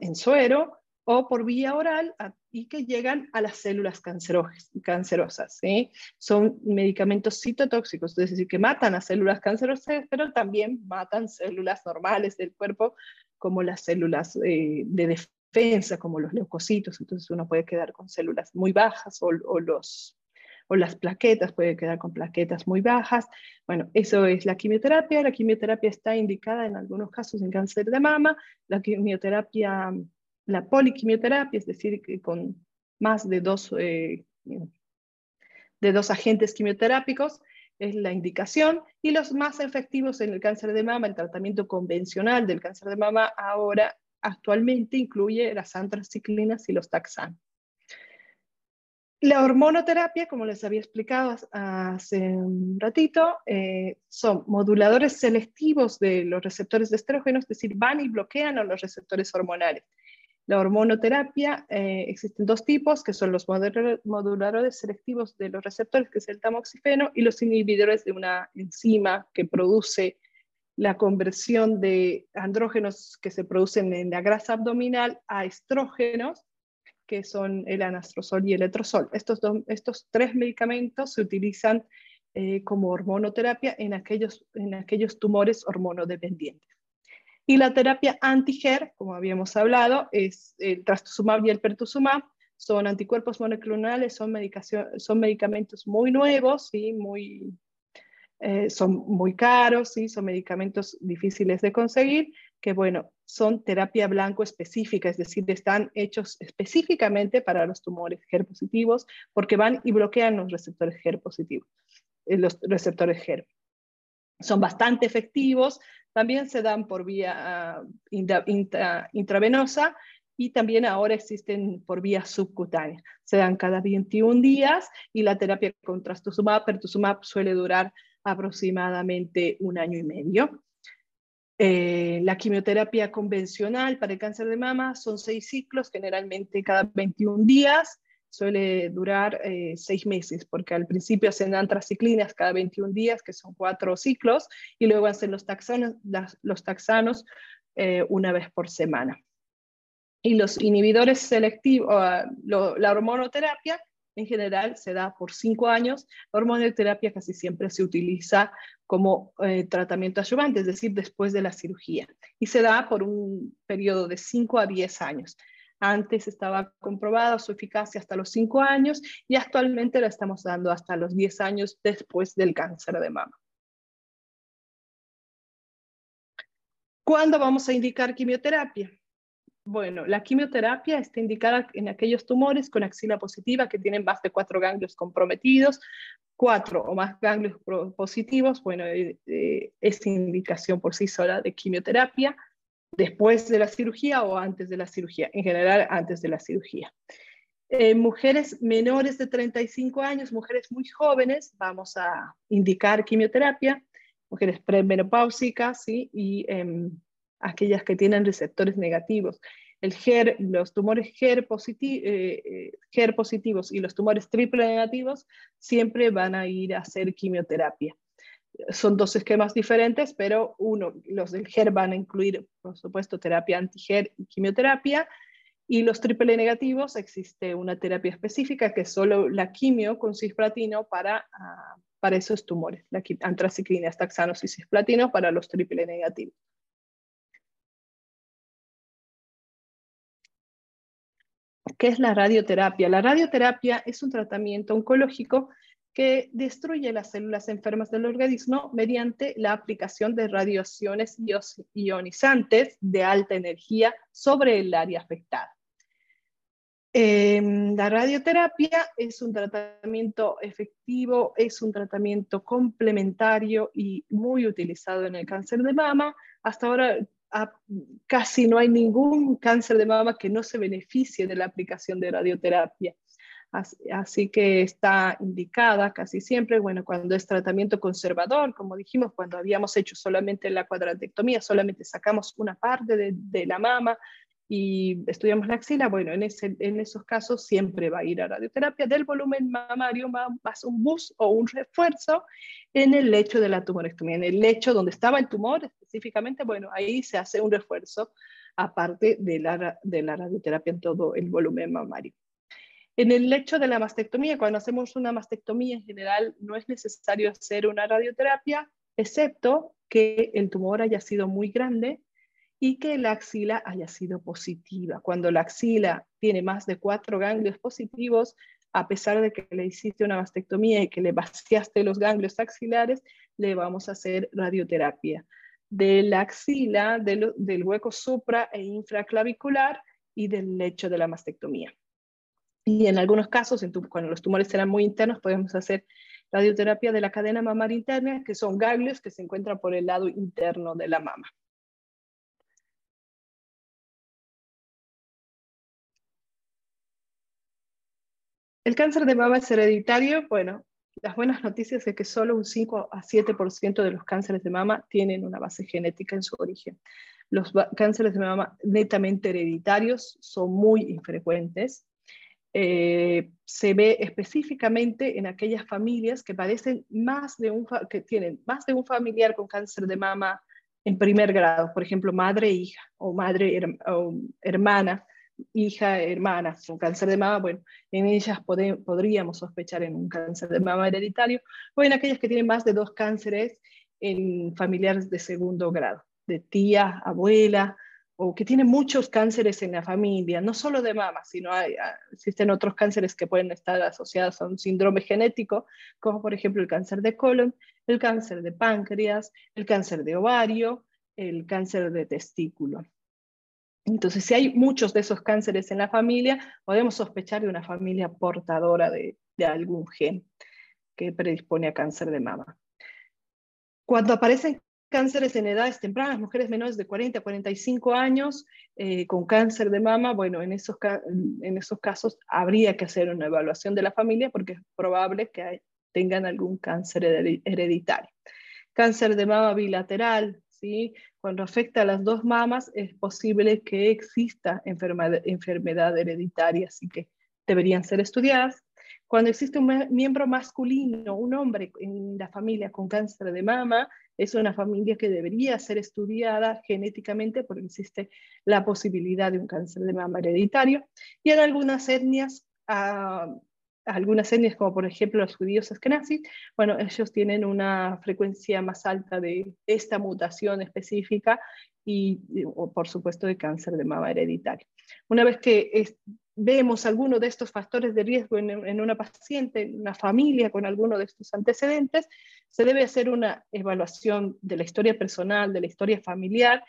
Speaker 2: en suero, o por vía oral y que llegan a las células cancerosas. Son medicamentos citotóxicos, es decir, que matan a células cancerosas, pero también matan células normales del cuerpo, como las células eh, de defensa, como los leucocitos. Entonces uno puede quedar con células muy bajas o, los o las plaquetas, puede quedar con plaquetas muy bajas. Bueno, eso es la quimioterapia. La quimioterapia está indicada en algunos casos en cáncer de mama. La quimioterapia la poliquimioterapia, es decir, que con más de dos, eh, de dos agentes quimioterápicos, es la indicación, y los más efectivos en el cáncer de mama, el tratamiento convencional del cáncer de mama ahora actualmente incluye las antraciclinas y los taxanos. La hormonoterapia, como les había explicado hace un ratito, eh, son moduladores selectivos de los receptores de estrógeno, es decir, van y bloquean a los receptores hormonales. La hormonoterapia, eh, existen dos tipos, que son los moduladores selectivos de los receptores, que es el tamoxifeno, y los inhibidores de una enzima que produce la conversión de andrógenos que se producen en la grasa abdominal a estrógenos, que son el anastrozol y el letrozol. Estos, estos tres medicamentos se utilizan eh, como hormonoterapia en aquellos, en aquellos tumores hormonodependientes. Y la terapia anti-HER, como habíamos hablado, es el trastuzumab y el pertuzumab, son anticuerpos monoclonales, son, son medicamentos muy nuevos, y muy, eh, son muy caros, ¿sí? son medicamentos difíciles de conseguir, que bueno, son terapia blanco específica, es decir, están hechos específicamente para los tumores HER positivos, porque van y bloquean los receptores HER positivos, eh, los receptores HER. Son bastante efectivos, también se dan por vía ah, intravenosa y también ahora existen por vía subcutánea. Se dan cada 21 días y la terapia con trastuzumab, pertuzumab suele durar aproximadamente un año y medio. Eh, la quimioterapia convencional para el cáncer de mama son seis ciclos, generalmente cada 21 días suele durar eh, seis meses, porque al principio hacen antraciclinas cada 21 días, que son cuatro ciclos, y luego hacen los taxanos, los taxanos eh, una vez por semana. Y los inhibidores selectivos, la hormonoterapia, en general se da por cinco años. La hormonoterapia casi siempre se utiliza como eh, tratamiento ayudante, es decir, después de la cirugía. Y se da por un periodo de cinco a 10 años. Antes estaba comprobada su eficacia hasta los 5 años y actualmente la estamos dando hasta los 10 años después del cáncer de mama. ¿Cuándo vamos a indicar quimioterapia? Bueno, la quimioterapia está indicada en aquellos tumores con axila positiva que tienen más de cuatro ganglios comprometidos, cuatro o más ganglios positivos, bueno, eh, eh, es indicación por sí sola de quimioterapia después de la cirugía o antes de la cirugía, en general antes de la cirugía. Eh, mujeres menores de 35 años, mujeres muy jóvenes, vamos a indicar quimioterapia, mujeres premenopáusicas ¿sí? y em, aquellas que tienen receptores negativos. GER, los tumores GER, eh, eh, positivos y los tumores triple negativos siempre van a ir a hacer quimioterapia son dos esquemas diferentes, pero uno, los del GER van a incluir, por supuesto, terapia anti-GER y quimioterapia, y los triple negativos existe una terapia específica que es solo la quimio con cisplatino para, ah, para esos tumores, la antraciclina, taxanos y cisplatino para los triple negativos. ¿Qué es la radioterapia? La radioterapia es un tratamiento oncológico que destruye las células enfermas del organismo mediante la aplicación de radiaciones ionizantes de alta energía sobre el área afectada. Em, la radioterapia es un tratamiento efectivo, es un tratamiento complementario y muy utilizado en el cáncer de mama. Hasta ahora casi no hay ningún cáncer de mama que no se beneficie de la aplicación de radioterapia. Así, que está indicada casi siempre, bueno, cuando es tratamiento conservador, como dijimos, cuando habíamos hecho solamente la cuadrantectomía, solamente sacamos una parte de, la mama y estudiamos la axila, bueno, en, esos casos siempre va a ir a radioterapia del volumen mamario más un bus o un refuerzo en el lecho de la tumorectomía, en el lecho donde estaba el tumor específicamente, bueno, ahí se hace un refuerzo aparte de la radioterapia en todo el volumen mamario. En el hecho de la mastectomía, cuando hacemos una mastectomía en general, no es necesario hacer una radioterapia, excepto que el tumor haya sido muy grande y que la axila haya sido positiva. Cuando la axila tiene más de cuatro ganglios positivos, a pesar de que le hiciste una mastectomía y que le vaciaste los ganglios axilares, le vamos a hacer radioterapia de la axila, del, hueco supra e infraclavicular y del lecho de la mastectomía. Y en algunos casos, cuando los tumores serán muy internos, podemos hacer radioterapia de la cadena mamaria interna, que son ganglios que se encuentran por el lado interno de la mama. El cáncer de mama es hereditario. Bueno, las buenas noticias es que solo un 5 a 7% de los cánceres de mama tienen una base genética en su origen. Los cánceres de mama netamente hereditarios son muy infrecuentes. Eh, se ve específicamente en aquellas familias que padecen más de un que tienen más de un familiar con cáncer de mama en primer grado, por ejemplo, madre e hija o madre o hermana hija, hermana con cáncer de mama, bueno, en ellas podríamos sospechar en un cáncer de mama hereditario, o en aquellas que tienen más de dos cánceres en familiares de segundo grado, de tía, abuela, o que tienen muchos cánceres en la familia, no solo de mama, sino hay, ah, existen otros cánceres que pueden estar asociados a un síndrome genético, como por ejemplo el cáncer de colon, el cáncer de páncreas, el cáncer de ovario, el cáncer de testículo. Entonces, si hay muchos de esos cánceres en la familia, podemos sospechar de una familia portadora de, algún gen que predispone a cáncer de mama. Cuando aparecen cánceres en edades tempranas, mujeres menores de 40 a 45 años eh, con cáncer de mama, bueno, en esos, en esos casos habría que hacer una evaluación de la familia porque es probable que tengan algún cáncer hereditario. Cáncer de mama bilateral, cuando afecta a las dos mamas es posible que exista enfermedad, hereditaria, así que deberían ser estudiadas. Cuando existe un miembro masculino, un hombre en la familia con cáncer de mama, es una familia que debería ser estudiada genéticamente porque existe la posibilidad de un cáncer de mama hereditario. Y en algunas etnias ah, algunas etnias, como por ejemplo los judíos eskenazis, bueno, ellos tienen una frecuencia más alta de esta mutación específica y, por supuesto, de cáncer de mama hereditario. Una vez que vemos alguno de estos factores de riesgo en, una paciente, en una familia con alguno de estos antecedentes, se debe hacer una evaluación de la historia personal, de la historia familiar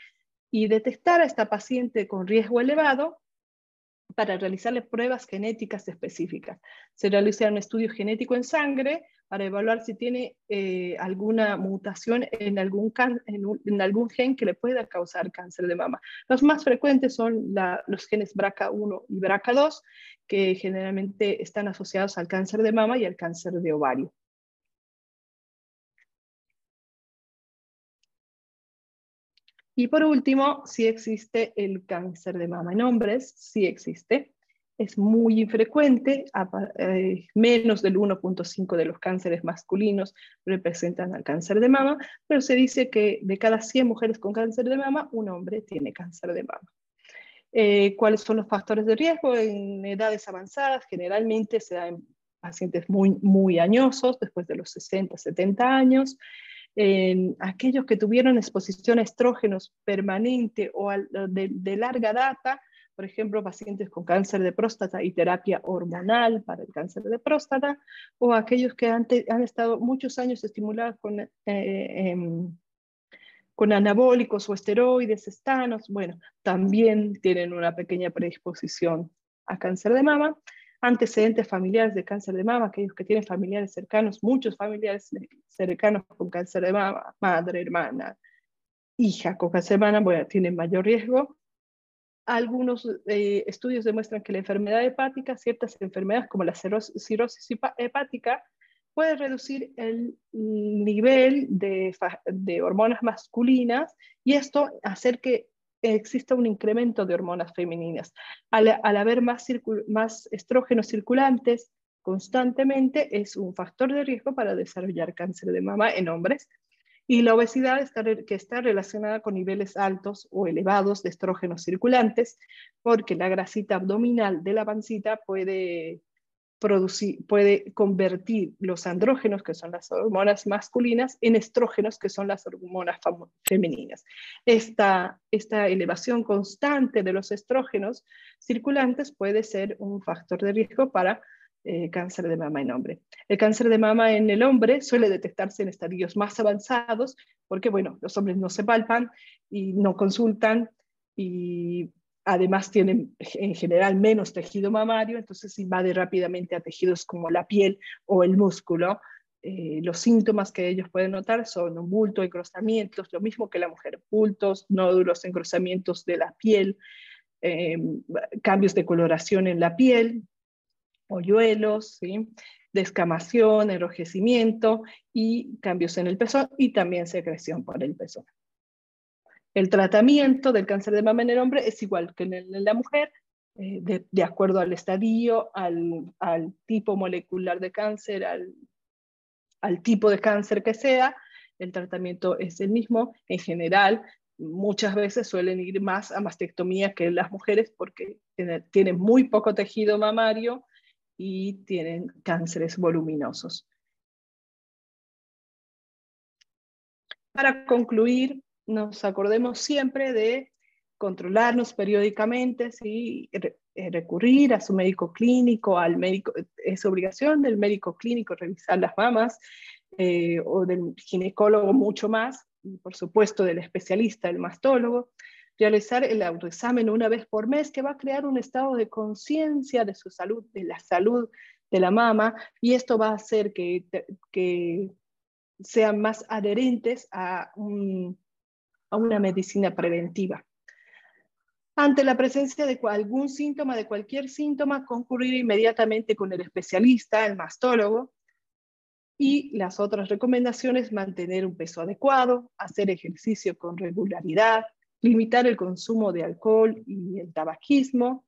Speaker 2: y detectar a esta paciente con riesgo elevado para realizarle pruebas genéticas específicas. Se realiza un estudio genético en sangre para evaluar si tiene eh, alguna mutación en algún, en, algún gen que le pueda causar cáncer de mama. Los más frecuentes son los genes BRCA1 y BRCA2, que generalmente están asociados al cáncer de mama y al cáncer de ovario. Y por último, si existe el cáncer de mama en hombres, sí existe. Es muy infrecuente, eh, menos del 1.5 de los cánceres masculinos representan al cáncer de mama, pero se dice que de cada 100 mujeres con cáncer de mama, un hombre tiene cáncer de mama. Eh, ¿Cuáles son los factores de riesgo? En edades avanzadas, generalmente se da en pacientes muy, muy añosos, después de los 60, 70 años, en aquellos que tuvieron exposición a estrógenos permanente o de, larga data, por ejemplo, pacientes con cáncer de próstata y terapia hormonal para el cáncer de próstata, o aquellos que han, han estado muchos años estimulados con, eh, em, con anabólicos o esteroides, estanos, bueno, también tienen una pequeña predisposición a cáncer de mama antecedentes familiares de cáncer de mama, aquellos que tienen familiares cercanos, muchos familiares cercanos con cáncer de mama, madre, hermana, hija con cáncer de mama, bueno, tienen mayor riesgo. Algunos eh, estudios demuestran que la enfermedad hepática, ciertas enfermedades como la cirrosis hepática, puede reducir el nivel de, hormonas masculinas y esto hacer que exista un incremento de hormonas femeninas. Al, haber más estrógenos circulantes constantemente, es un factor de riesgo para desarrollar cáncer de mama en hombres. Y la obesidad está, que está relacionada con niveles altos o elevados de estrógenos circulantes, porque la grasita abdominal de la pancita puede producir, puede convertir los andrógenos, que son las hormonas masculinas, en estrógenos, que son las hormonas femeninas. Esta, esta elevación constante de los estrógenos circulantes puede ser un factor de riesgo para eh, cáncer de mama en hombre. El cáncer de mama en el hombre suele detectarse en estadios más avanzados porque, bueno, los hombres no se palpan y no consultan y además tienen en general menos tejido mamario, entonces invade rápidamente a tejidos como la piel o el músculo. Eh, los síntomas que ellos pueden notar son un bulto, engrosamientos, lo mismo que la mujer, bultos, nódulos, engrosamientos de la piel, em, cambios de coloración en la piel, hoyuelos, ¿sí? descamación, enrojecimiento y cambios en el peso y también secreción por el peso. El tratamiento del cáncer de mama en el hombre es igual que en, la mujer, eh, de, acuerdo al estadio, al, tipo molecular de cáncer, al, tipo de cáncer que sea, el tratamiento es el mismo. En general, muchas veces suelen ir más a mastectomía que las mujeres porque tienen, muy poco tejido mamario y tienen cánceres voluminosos. Para concluir, nos acordemos siempre de controlarnos periódicamente, ¿sí? Eh, recurrir a su médico clínico, al médico, es obligación del médico clínico revisar las mamas eh, o del ginecólogo mucho más, y por supuesto del especialista, el mastólogo, realizar el autoexamen una vez por mes que va a crear un estado de conciencia de su salud, de la salud de la mama, y esto va a hacer que, que sean más adherentes a a una medicina preventiva. Ante la presencia de algún síntoma, de cualquier síntoma, concurrir inmediatamente con el especialista, el mastólogo. Y las otras recomendaciones, mantener un peso adecuado, hacer ejercicio con regularidad, limitar el consumo de alcohol y el tabaquismo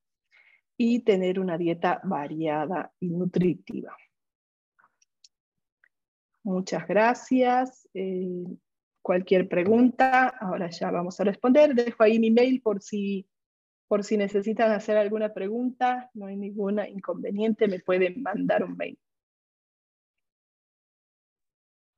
Speaker 2: y tener una dieta variada y nutritiva. Muchas gracias. Eh, cualquier pregunta, ahora ya vamos a responder. Dejo ahí mi mail por si, por si necesitan hacer alguna pregunta, no hay ninguna inconveniente, me pueden mandar un mail.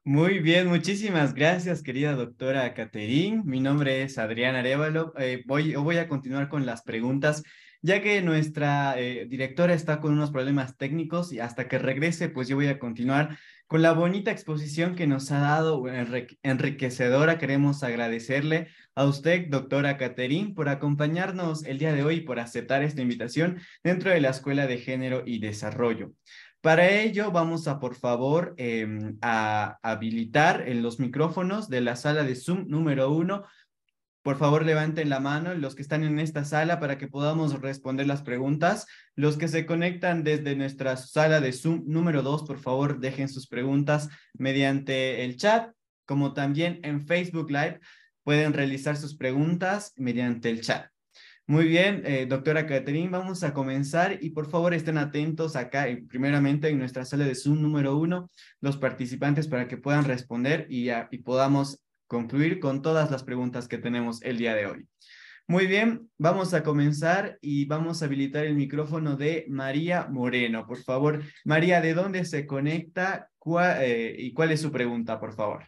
Speaker 3: Muy bien, muchísimas gracias, querida doctora Caterín. Mi nombre es Adrián Arevalo. Eh, voy, voy a continuar con las preguntas, ya que nuestra eh, directora está con unos problemas técnicos y hasta que regrese, pues yo voy a continuar con la bonita exposición que nos ha dado, enriquecedora, queremos agradecerle a usted, doctora Caterín, por acompañarnos el día de hoy y por aceptar esta invitación dentro de la Escuela de Género y Desarrollo. Para ello, vamos a, por favor, em, a habilitar en los micrófonos de la sala de Zoom número uno por favor, levanten la mano los que están en esta sala para que podamos responder las preguntas. Los que se conectan desde nuestra sala de Zoom número 2, por favor, dejen sus preguntas mediante el chat, como también en Facebook Live pueden realizar sus preguntas mediante el chat. Muy bien, eh, doctora Catherine, vamos a comenzar y por favor estén atentos acá, primeramente en nuestra sala de Zoom número uno, los participantes para que puedan responder y, podamos concluir con todas las preguntas que tenemos el día de hoy. Muy bien, vamos a comenzar y vamos a habilitar el micrófono de María Moreno. Por favor, María, ¿de dónde se conecta eh, y cuál es su pregunta, por favor?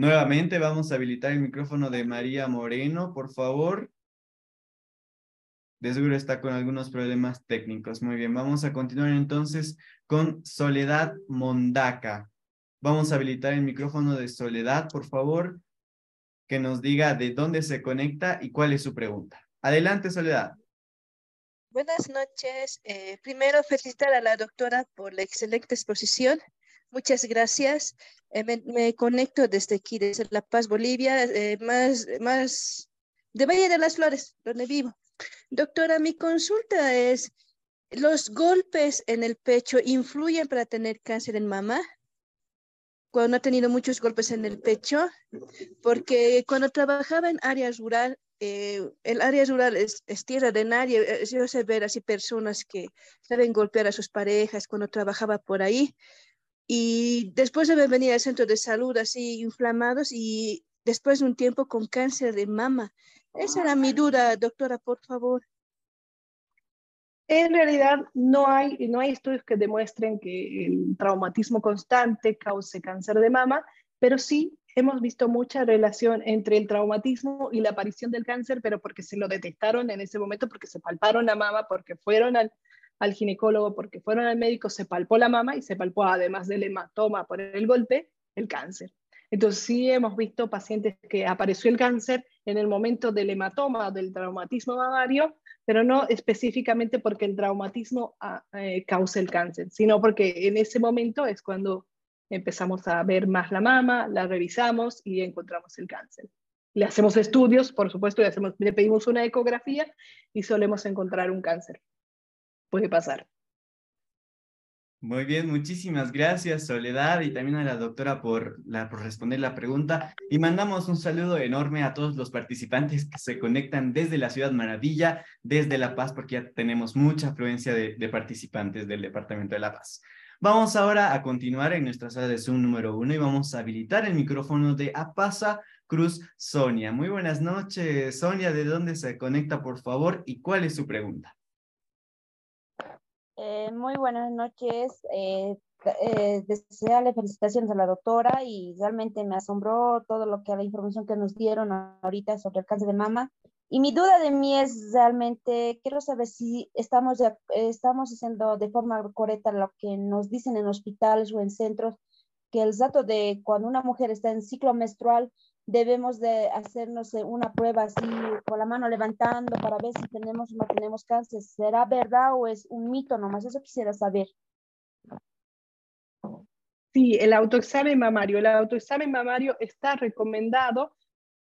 Speaker 3: Nuevamente vamos a habilitar el micrófono de María Moreno, por favor. De seguro está con algunos problemas técnicos. Muy bien, vamos a continuar entonces con Soledad Mondaca. Vamos a habilitar el micrófono de Soledad, por favor, que nos diga de dónde se conecta y cuál es su pregunta. Adelante, Soledad.
Speaker 4: Buenas noches. Eh, primero, felicitar a la doctora por la excelente exposición. Muchas gracias. Eh, me, conecto desde aquí, desde La Paz, Bolivia, eh, más, más de Valle de las Flores, donde vivo. Doctora, mi consulta es, ¿los golpes en el pecho influyen para tener cáncer en mama? cuando ha tenido muchos golpes en el pecho, porque cuando trabajaba en área rural, eh, el área rural es, tierra de nadie. Yo sé ver así personas que saben golpear a sus parejas cuando trabajaba por ahí. Y después de venir al centro de salud así inflamados y después de un tiempo con cáncer de mama. Esa era mi duda, doctora, por favor.
Speaker 2: En realidad no hay, no hay estudios que demuestren que el traumatismo constante cause cáncer de mama, pero sí hemos visto mucha relación entre el traumatismo y la aparición del cáncer, pero porque se lo detectaron en ese momento, porque se palparon la mama, porque fueron al, al ginecólogo porque fueron al médico, se palpó la mama y se palpó además del hematoma por el golpe, el cáncer. Entonces sí hemos visto pacientes que apareció el cáncer en el momento del hematoma, del traumatismo mamario, pero no específicamente porque el traumatismo ah, eh, causa el cáncer, sino porque en ese momento es cuando empezamos a ver más la mama, la revisamos y encontramos el cáncer. Le hacemos estudios, por supuesto, le, pedimos una ecografía y solemos encontrar un cáncer puede pasar.
Speaker 3: Muy bien, muchísimas gracias Soledad y también a la doctora por, la, por responder la pregunta y mandamos un saludo enorme a todos los participantes que se conectan desde la Ciudad Maravilla, desde La Paz, porque ya tenemos mucha afluencia de, de participantes del Departamento de La Paz. Vamos ahora a continuar en nuestra sala de Zoom número uno y vamos a habilitar el micrófono de Apasa Cruz Sonia. Muy buenas noches, Sonia, ¿de dónde se conecta, por favor? ¿Y cuál es su pregunta?
Speaker 5: Eh, muy buenas noches. Eh, eh, desearle felicitaciones a la doctora y realmente me asombró todo lo que la información que nos dieron ahorita sobre el cáncer de mama. Y mi duda de mí es realmente, quiero saber si estamos, estamos haciendo de forma correcta lo que nos dicen en hospitales o en centros, que el dato de cuando una mujer está en ciclo menstrual debemos de hacernos eh, una prueba así con la mano levantando para ver si tenemos o no tenemos cáncer. ¿Será verdad o es un mito nomás? Eso quisiera saber.
Speaker 2: Sí, el autoexamen mamario. El autoexamen mamario está recomendado.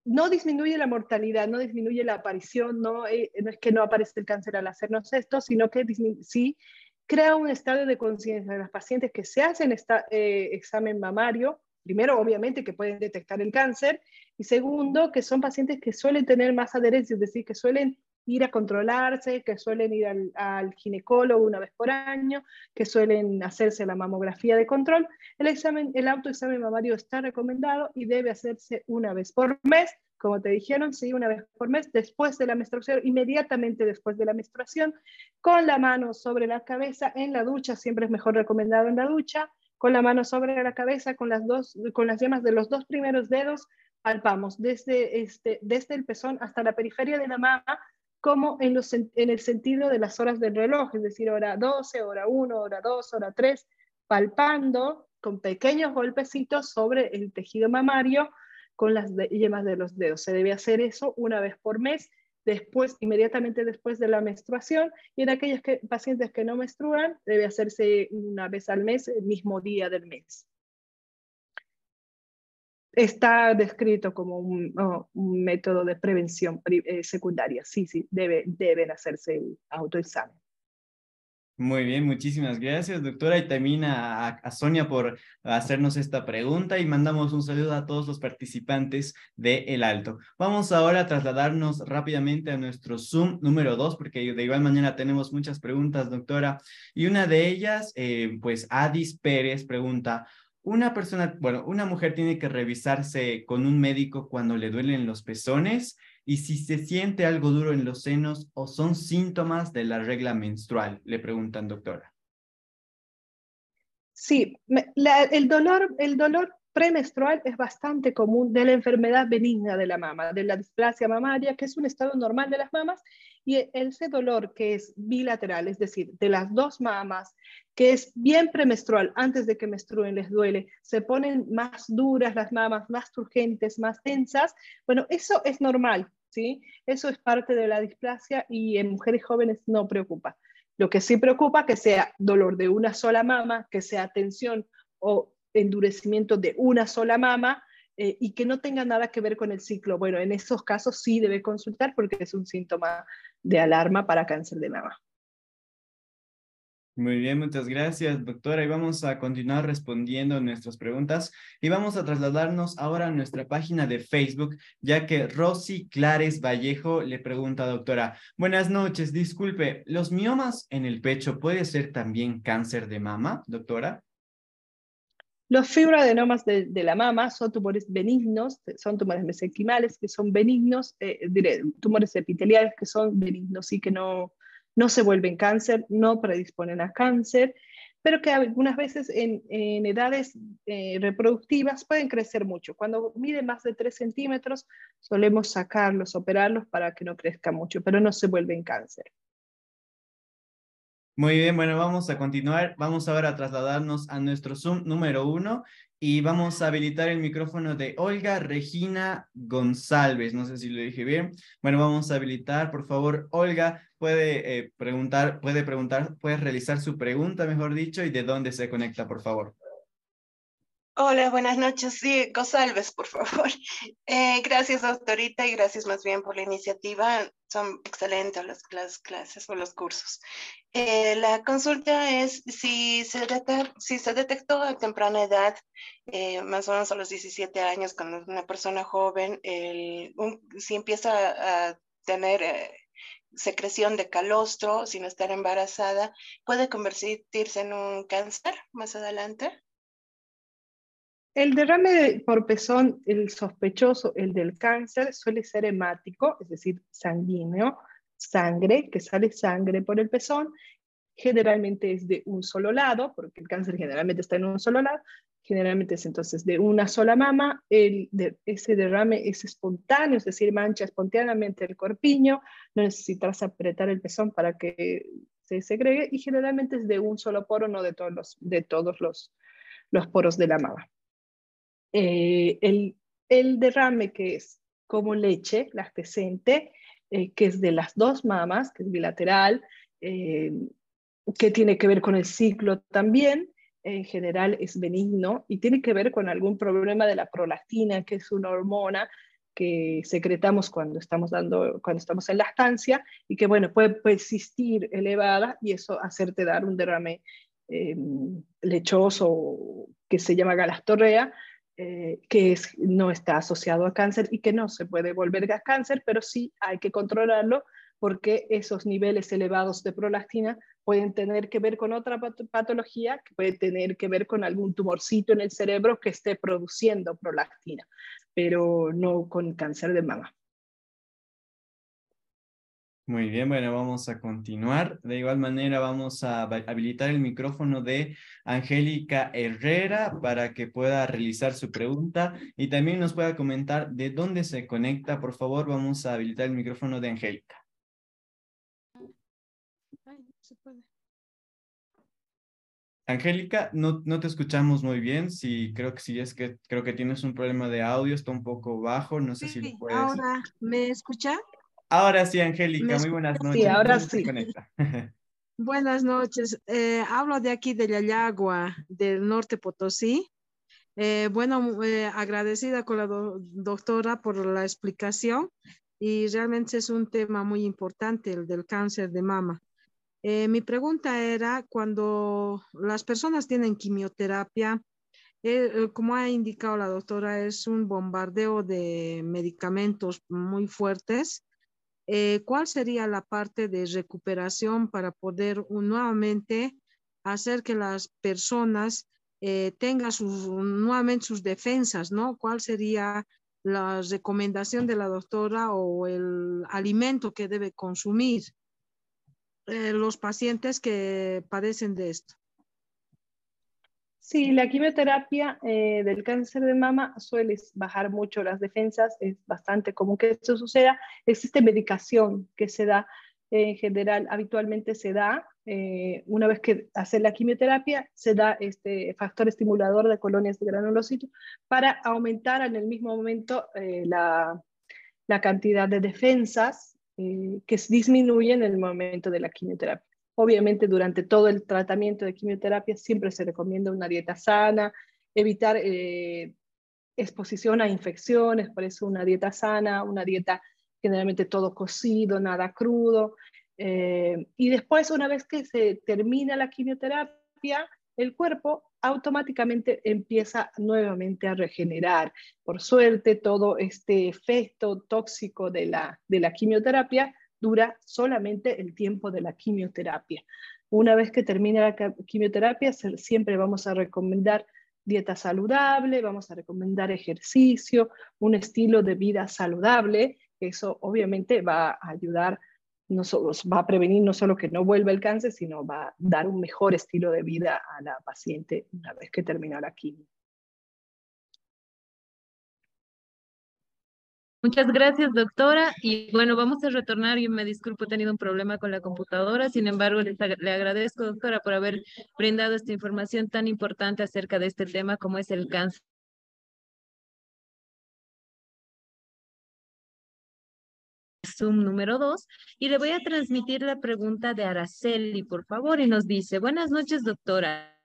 Speaker 2: No disminuye la mortalidad, no disminuye la aparición, no, eh, no es que no aparece el cáncer al hacernos esto, sino que sí crea un estado de conciencia de las pacientes que se hacen este examen mamario primero, obviamente, que pueden detectar el cáncer, y segundo, que son pacientes que suelen tener más adherencia, es decir, que suelen ir a controlarse, que suelen ir al, ginecólogo una vez por año, que suelen hacerse la mamografía de control. El, examen, el autoexamen mamario está recomendado y debe hacerse una vez por mes, como te dijeron, sí, una vez por mes, después de la menstruación, inmediatamente después de la menstruación, con la mano sobre la cabeza en la ducha, siempre es mejor recomendado en la ducha, con la mano sobre la cabeza, con las, dos, con las yemas de los dos primeros dedos, palpamos desde, este, desde el pezón hasta la periferia de la mama, como en, los, en el sentido de las horas del reloj, es decir, hora 12, hora 1, hora 2, hora 3, palpando con pequeños golpecitos sobre el tejido mamario con las yemas de los dedos. Se debe hacer eso una vez por mes después, inmediatamente después de la menstruación, y en aquellos pacientes que no menstruan, debe hacerse una vez al mes, el mismo día del mes. Está descrito como un, método de prevención eh, secundaria. Sí, sí, debe, deben hacerse autoexamen.
Speaker 3: Muy bien, muchísimas gracias, doctora, y también a, Sonia por hacernos esta pregunta y mandamos un saludo a todos los participantes de El Alto. Vamos ahora a trasladarnos rápidamente a nuestro Zoom número dos, porque de igual manera tenemos muchas preguntas, doctora, y una de ellas, eh, pues Adis Pérez pregunta, una persona, bueno, una mujer tiene que revisarse con un médico cuando le duelen los pezones y si se siente algo duro en los senos o son síntomas de la regla menstrual, le preguntan doctora.
Speaker 2: Sí, el, dolor, el dolor premenstrual es bastante común de la enfermedad benigna de la mama, de la displasia mamaria, que es un estado normal de las mamas, y ese dolor que es bilateral, es decir, de las dos mamas, que es bien premenstrual, antes de que menstruen les duele, se ponen más duras las mamas, más turgentes, más tensas, bueno, eso es normal, ¿sí? Eso es parte de la displasia y en mujeres jóvenes no preocupa. Lo que sí preocupa que sea dolor de una sola mama, que sea tensión o endurecimiento de una sola mama eh, y que no tenga nada que ver con el ciclo. Bueno, en esos casos sí debe consultar porque es un síntoma de alarma para cáncer de mama.
Speaker 3: Muy bien, muchas gracias, doctora. Y vamos a continuar respondiendo nuestras preguntas y vamos a trasladarnos ahora a nuestra página de Facebook, ya que Rosy Clares Vallejo le pregunta, doctora, buenas noches, disculpe, ¿los miomas en el pecho puede ser también cáncer de mama, doctora?
Speaker 2: Los fibroadenomas de, la mama son tumores benignos, son tumores mesenquimales que son benignos, eh, tumores epiteliales que son benignos y que no, no se vuelven cáncer, no predisponen a cáncer, pero que algunas veces en, edades eh, reproductivas pueden crecer mucho. Cuando miden más de 3 centímetros, solemos sacarlos, operarlos para que no crezca mucho, pero no se vuelven cáncer.
Speaker 3: Muy bien, bueno, vamos a continuar. Vamos ahora a trasladarnos a nuestro Zoom número uno y vamos a habilitar el micrófono de Olga Regina González. No sé si lo dije bien. Bueno, vamos a habilitar, por favor, Olga, puede eh, preguntar, puede preguntar, puede realizar su pregunta, mejor dicho, y de dónde se conecta, por favor.
Speaker 6: Hola, buenas noches. Sí, González, por favor. [laughs] Eh, gracias, doctorita, y gracias más bien por la iniciativa. Son excelentes las, clases o los cursos. Eh, la consulta es si se, si se detectó a temprana edad, eh, más o menos a los 17 años, cuando una persona joven, si empieza a tener secreción de calostro sin estar embarazada, puede convertirse en un cáncer más adelante.
Speaker 2: El derrame por pezón, el sospechoso, el del cáncer, suele ser hemático, es decir, sanguíneo, sangre, que sale sangre por el pezón. Generalmente es de un solo lado, porque el cáncer generalmente está en un solo lado. Generalmente es entonces de una sola mama. El, ese derrame es espontáneo, es decir, mancha espontáneamente el corpiño. No necesitas apretar el pezón para que se segregue. Y generalmente es de un solo poro, no de todos los, de todos los, los poros de la mama. Eh, el, el, derrame que es como leche lactescente, eh, que es de las dos mamas, que es bilateral, eh, que tiene que ver con el ciclo también, en general es benigno y tiene que ver con algún problema de la prolactina, que es una hormona que secretamos cuando estamos, dando, cuando estamos en lactancia y que bueno, puede persistir elevada y eso hacerte dar un derrame lechoso que se llama galastorrea, eh, que es, no está asociado a cáncer y que no se puede volver a cáncer, pero sí hay que controlarlo porque esos niveles elevados de prolactina pueden tener que ver con otra patología, puede tener que ver con algún tumorcito en el cerebro que esté produciendo prolactina, pero no con cáncer de mama.
Speaker 3: Muy bien, bueno, vamos a continuar. De igual manera, vamos a habilitar el micrófono de Angélica Herrera para que pueda realizar su pregunta y también nos pueda comentar de dónde se conecta. Por favor, vamos a habilitar el micrófono de Angélica. Angélica, no, no te escuchamos muy bien. Sí, creo que sí, es que creo que tienes un problema de audio, está un poco bajo. No sé si lo puedes.
Speaker 7: Ahora, ¿me escucha?
Speaker 3: Ahora sí, Angélica, muy buenas noches.
Speaker 2: Sí, ahora sí. [laughs]
Speaker 7: buenas noches. Eh, hablo de aquí de Yayagua, del norte Potosí. Eh, bueno, eh, agradecida con la doctora por la explicación y realmente es un tema muy importante, el del cáncer de mama. Mi pregunta era, cuando las personas tienen quimioterapia, como ha indicado la doctora, es un bombardeo de medicamentos muy fuertes eh, ¿cuál sería la parte de recuperación para poder nuevamente hacer que las personas eh, tengan sus, nuevamente sus defensas, ¿no? ¿Cuál sería la recomendación de la doctora o el alimento que debe consumir eh, los pacientes que padecen de esto?
Speaker 2: Sí, la quimioterapia eh, del cáncer de mama suele bajar mucho las defensas, es bastante común que esto suceda. Existe medicación que se da en general, habitualmente se da, eh, una vez que hace la quimioterapia, se da este factor estimulador de colonias de granulocitos para aumentar en el mismo momento la, la, cantidad de defensas que disminuyen en el momento de la quimioterapia. Obviamente durante todo el tratamiento de quimioterapia siempre se recomienda una dieta sana, evitar eh, exposición a infecciones, por eso una dieta sana, una dieta generalmente todo cocido, nada crudo. Eh, y después, una vez que se termina la quimioterapia, el cuerpo automáticamente empieza nuevamente a regenerar. Por suerte, todo este efecto tóxico de la, de la quimioterapia dura solamente el tiempo de la quimioterapia. Una vez que termine la quimioterapia, siempre vamos a recomendar dieta saludable, vamos a recomendar ejercicio, un estilo de vida saludable, eso obviamente va a ayudar, no solo, va a prevenir no solo que no vuelva el cáncer, sino va a dar un mejor estilo de vida a la paciente una vez que termina la quimio.
Speaker 1: Muchas gracias, doctora. Y bueno, vamos a retornar. Yo me disculpo, he tenido un problema con la computadora. Sin embargo, le, le agradezco, doctora, por haber brindado esta información tan importante acerca de este tema como es el cáncer. Zoom número dos y le voy a transmitir la pregunta de Araceli, por favor, y nos dice, buenas noches, doctora.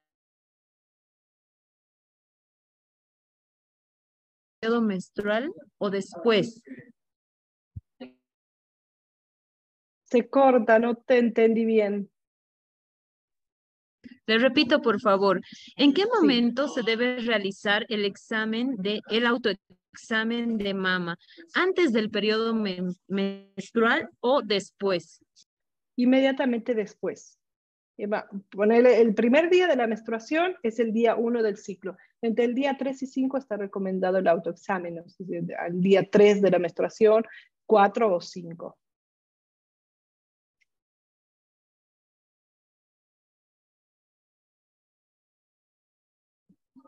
Speaker 1: menstrual o después?
Speaker 2: Se corta, no te entendí bien.
Speaker 1: Le repito, por favor, ¿en qué momento se debe realizar el examen de el autoexamen de mama? ¿Antes del periodo menstrual o después?
Speaker 2: Inmediatamente después. Ponerle el primer día de la menstruación es el día 1 del ciclo. Entre el día 3 y 5 está recomendado el autoexamen, ¿no? al día 3 de la menstruación, 4 o 5.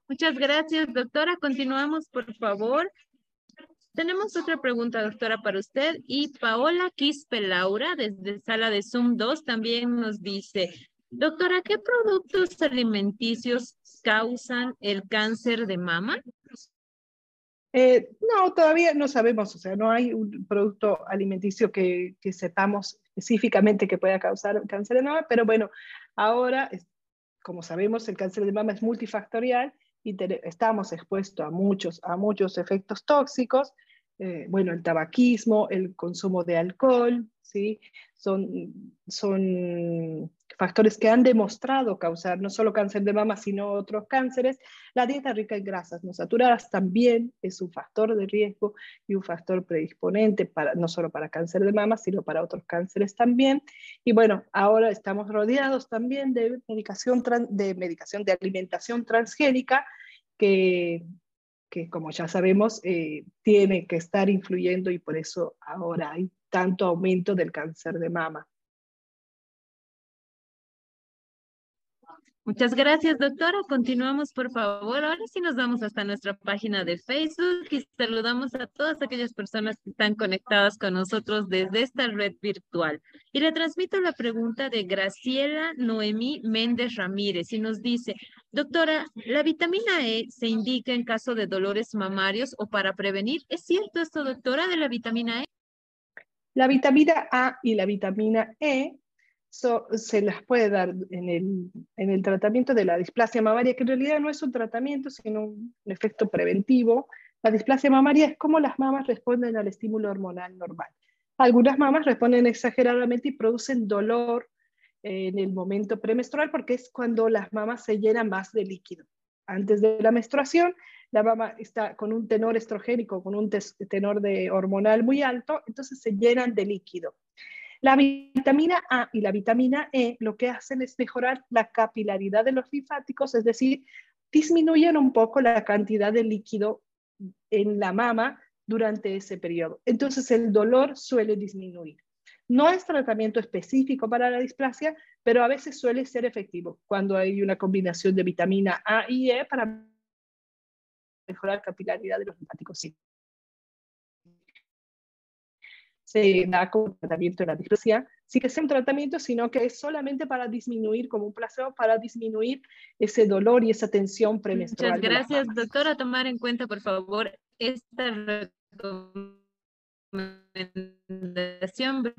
Speaker 1: Muchas gracias, doctora. Continuamos, por favor. Tenemos otra pregunta, doctora, para usted. Y Paola Quispe Laura, desde sala de Zoom 2, también nos dice, Doctora, ¿qué productos alimenticios causan el cáncer de mama?
Speaker 2: Eh, no, todavía no sabemos, o sea, no hay un producto alimenticio que, sepamos específicamente que pueda causar cáncer de mama, pero bueno, ahora, como sabemos, el cáncer de mama es multifactorial estamos expuestos a muchos, a muchos efectos tóxicos, eh, bueno, el tabaquismo, el consumo de alcohol, ¿sí? Son, son factores que han demostrado causar no solo cáncer de mama, sino otros cánceres. La dieta rica en grasas no saturadas también es un factor de riesgo y un factor predisponente para, no solo para cáncer de mama, sino para otros cánceres también. Y bueno, ahora estamos rodeados también de medicación, de, medicación de alimentación transgénica que, que como ya sabemos, eh, tiene que estar influyendo y por eso ahora hay tanto aumento del cáncer de mama.
Speaker 1: Muchas gracias, doctora. Continuamos, por favor. Ahora sí nos vamos hasta nuestra página de Facebook y saludamos a todas aquellas personas que están conectadas con nosotros desde esta red virtual. Y le transmito la pregunta de Graciela Noemí Méndez Ramírez y nos dice, doctora, ¿la vitamina E se indica en caso de dolores mamarios o para prevenir? ¿Es cierto esto, doctora, de la vitamina E?
Speaker 2: La vitamina A y la vitamina E se las puede dar en el, en el, tratamiento de la displasia mamaria, que en realidad no es un tratamiento, sino un, efecto preventivo. La displasia mamaria es cómo las mamas responden al estímulo hormonal normal. Algunas mamas responden exageradamente y producen dolor en el momento premenstrual porque es cuando las mamas se llenan más de líquido. Antes de la menstruación, la mama está con un tenor estrogénico, con un tenor de hormonal muy alto, entonces se llenan de líquido. La vitamina A y la vitamina E lo que hacen es mejorar la capilaridad de los linfáticos, es decir, disminuyen un poco la cantidad de líquido en la mama durante ese periodo. Entonces el dolor suele disminuir. No es tratamiento específico para la displasia, pero a veces suele ser efectivo cuando hay una combinación de vitamina A y E para mejorar la capilaridad de los linfáticos. Sí se da como tratamiento de la displasia, sí que es un tratamiento, sino que es solamente para disminuir, como un placebo, para disminuir ese dolor y esa tensión premenstrual.
Speaker 1: Muchas gracias, doctora. Tomar en cuenta, por favor, esta recomendación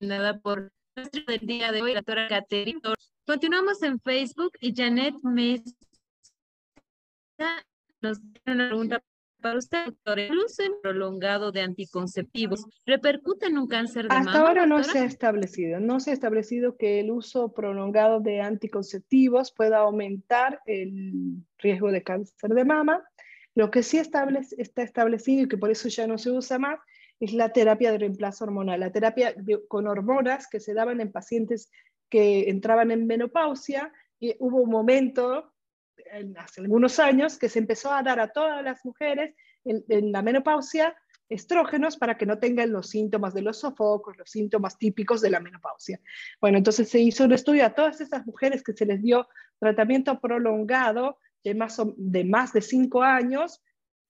Speaker 1: nada por del día de hoy, la doctora Caterina. Continuamos en Facebook y Janet Mesa nos tiene una pregunta para usted, doctor, ¿el uso prolongado de anticonceptivos repercute en un cáncer de
Speaker 2: mama? Hasta ahora no se ha establecido, no se ha establecido que el uso prolongado de anticonceptivos pueda aumentar el riesgo de cáncer de mama. Lo que sí está establecido y que por eso ya no se usa más es la terapia de reemplazo hormonal, la terapia con hormonas que se daban en pacientes que entraban en menopausia y hubo un momento hace algunos años que se empezó a dar a todas las mujeres en, la menopausia estrógenos para que no tengan los síntomas de los sofocos, los síntomas típicos de la menopausia. Bueno, entonces se hizo un estudio a todas esas mujeres que se les dio tratamiento prolongado de más, de, más de cinco años,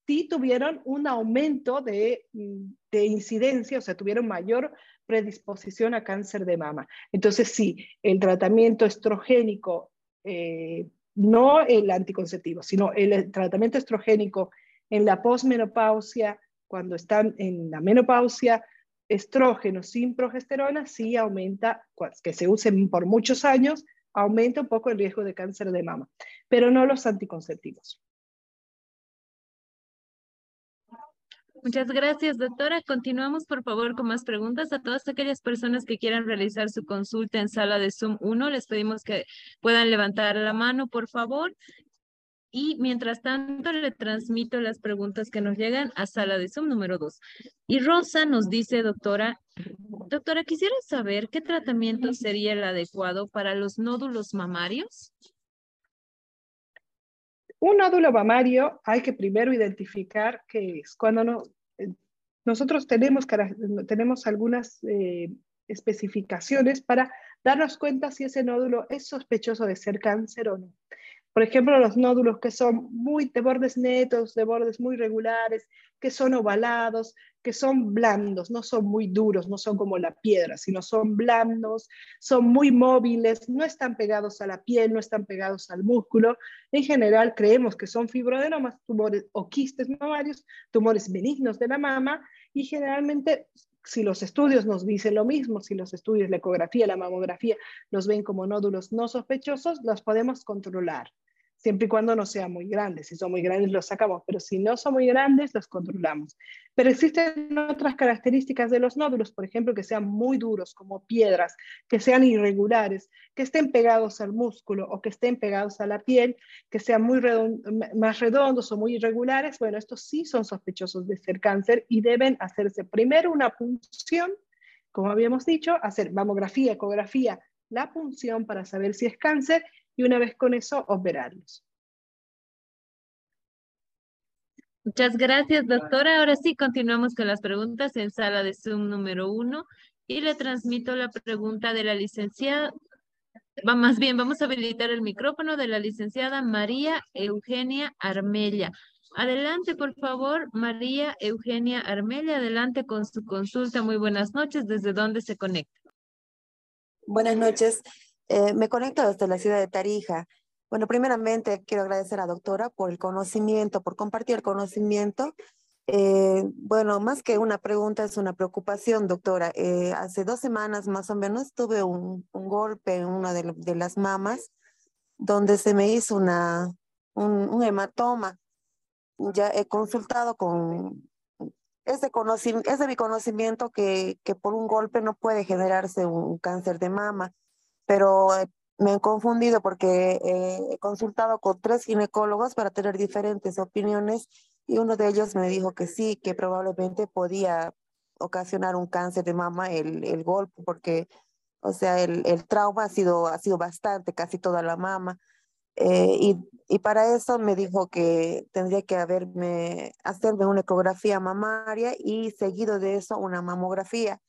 Speaker 2: sí tuvieron un aumento de, de incidencia, o sea, tuvieron mayor predisposición a cáncer de mama. Entonces, sí, el tratamiento estrogénico eh, no el anticonceptivo, sino el tratamiento estrogénico en la posmenopausia, cuando están en la menopausia, estrógeno sin progesterona sí aumenta, que se usen por muchos años, aumenta un poco el riesgo de cáncer de mama, pero no los anticonceptivos.
Speaker 1: Muchas gracias, doctora. Continuamos, por favor, con más preguntas. A todas aquellas personas que quieran realizar su consulta en sala de Zoom 1, les pedimos que puedan levantar la mano, por favor. Y mientras tanto, le transmito las preguntas que nos llegan a sala de Zoom número 2. Y Rosa nos dice, doctora, doctora, quisiera saber qué tratamiento sería el adecuado para los nódulos mamarios.
Speaker 2: Un nódulo mamario hay que primero identificar qué es. Cuando no, eh, nosotros tenemos, tenemos algunas eh, especificaciones para darnos cuenta si ese nódulo es sospechoso de ser cáncer o no. Por ejemplo, los nódulos que son muy de bordes netos, de bordes muy regulares, que son ovalados, que son blandos, no son muy duros, no son como la piedra, sino son blandos, son muy móviles, no están pegados a la piel, no están pegados al músculo. En general creemos que son fibroadenomas, tumores o quistes mamarios, tumores benignos de la mama y generalmente si los estudios nos dicen lo mismo, si los estudios, la ecografía, la mamografía, los ven como nódulos no sospechosos, los podemos controlar siempre y cuando no sean muy grandes. Si son muy grandes, los sacamos, pero si no son muy grandes, los controlamos. Pero existen otras características de los nódulos, por ejemplo, que sean muy duros, como piedras, que sean irregulares, que estén pegados al músculo o que estén pegados a la piel, que sean muy más redondos o muy irregulares. Bueno, estos sí son sospechosos de ser cáncer y deben hacerse primero una punción, como habíamos dicho, hacer mamografía, ecografía, la punción para saber si es cáncer y una vez con eso operarlos.
Speaker 1: Muchas gracias, doctora. Ahora sí, continuamos con las preguntas en sala de Zoom número uno y le transmito la pregunta de la licenciada. Va, más bien, vamos a habilitar el micrófono de la licenciada María Eugenia Armella. Adelante, por favor, María Eugenia Armella, adelante con su consulta. Muy buenas noches. ¿Desde dónde se conecta?
Speaker 8: Buenas noches. Eh, me conecto desde la ciudad de Tarija. Bueno, primeramente quiero agradecer a la doctora por el conocimiento, por compartir el conocimiento. Eh, bueno, más que una pregunta, es una preocupación, doctora. Eh, hace dos semanas más o menos tuve un, golpe en una de, las mamas donde se me hizo una, un, hematoma. Ya he consultado con... Es de, es de mi conocimiento que, que por un golpe no puede generarse un cáncer de mama pero eh, me han confundido porque eh, he consultado con tres ginecólogos para tener diferentes opiniones y uno de ellos me dijo que sí, que probablemente podía ocasionar un cáncer de mama el, el golpe porque, o sea, el, el, trauma ha sido, ha sido bastante, casi toda la mama. Eh, y, y, para eso me dijo que tendría que haberme, hacerme una ecografía mamaria y seguido de eso una mamografía.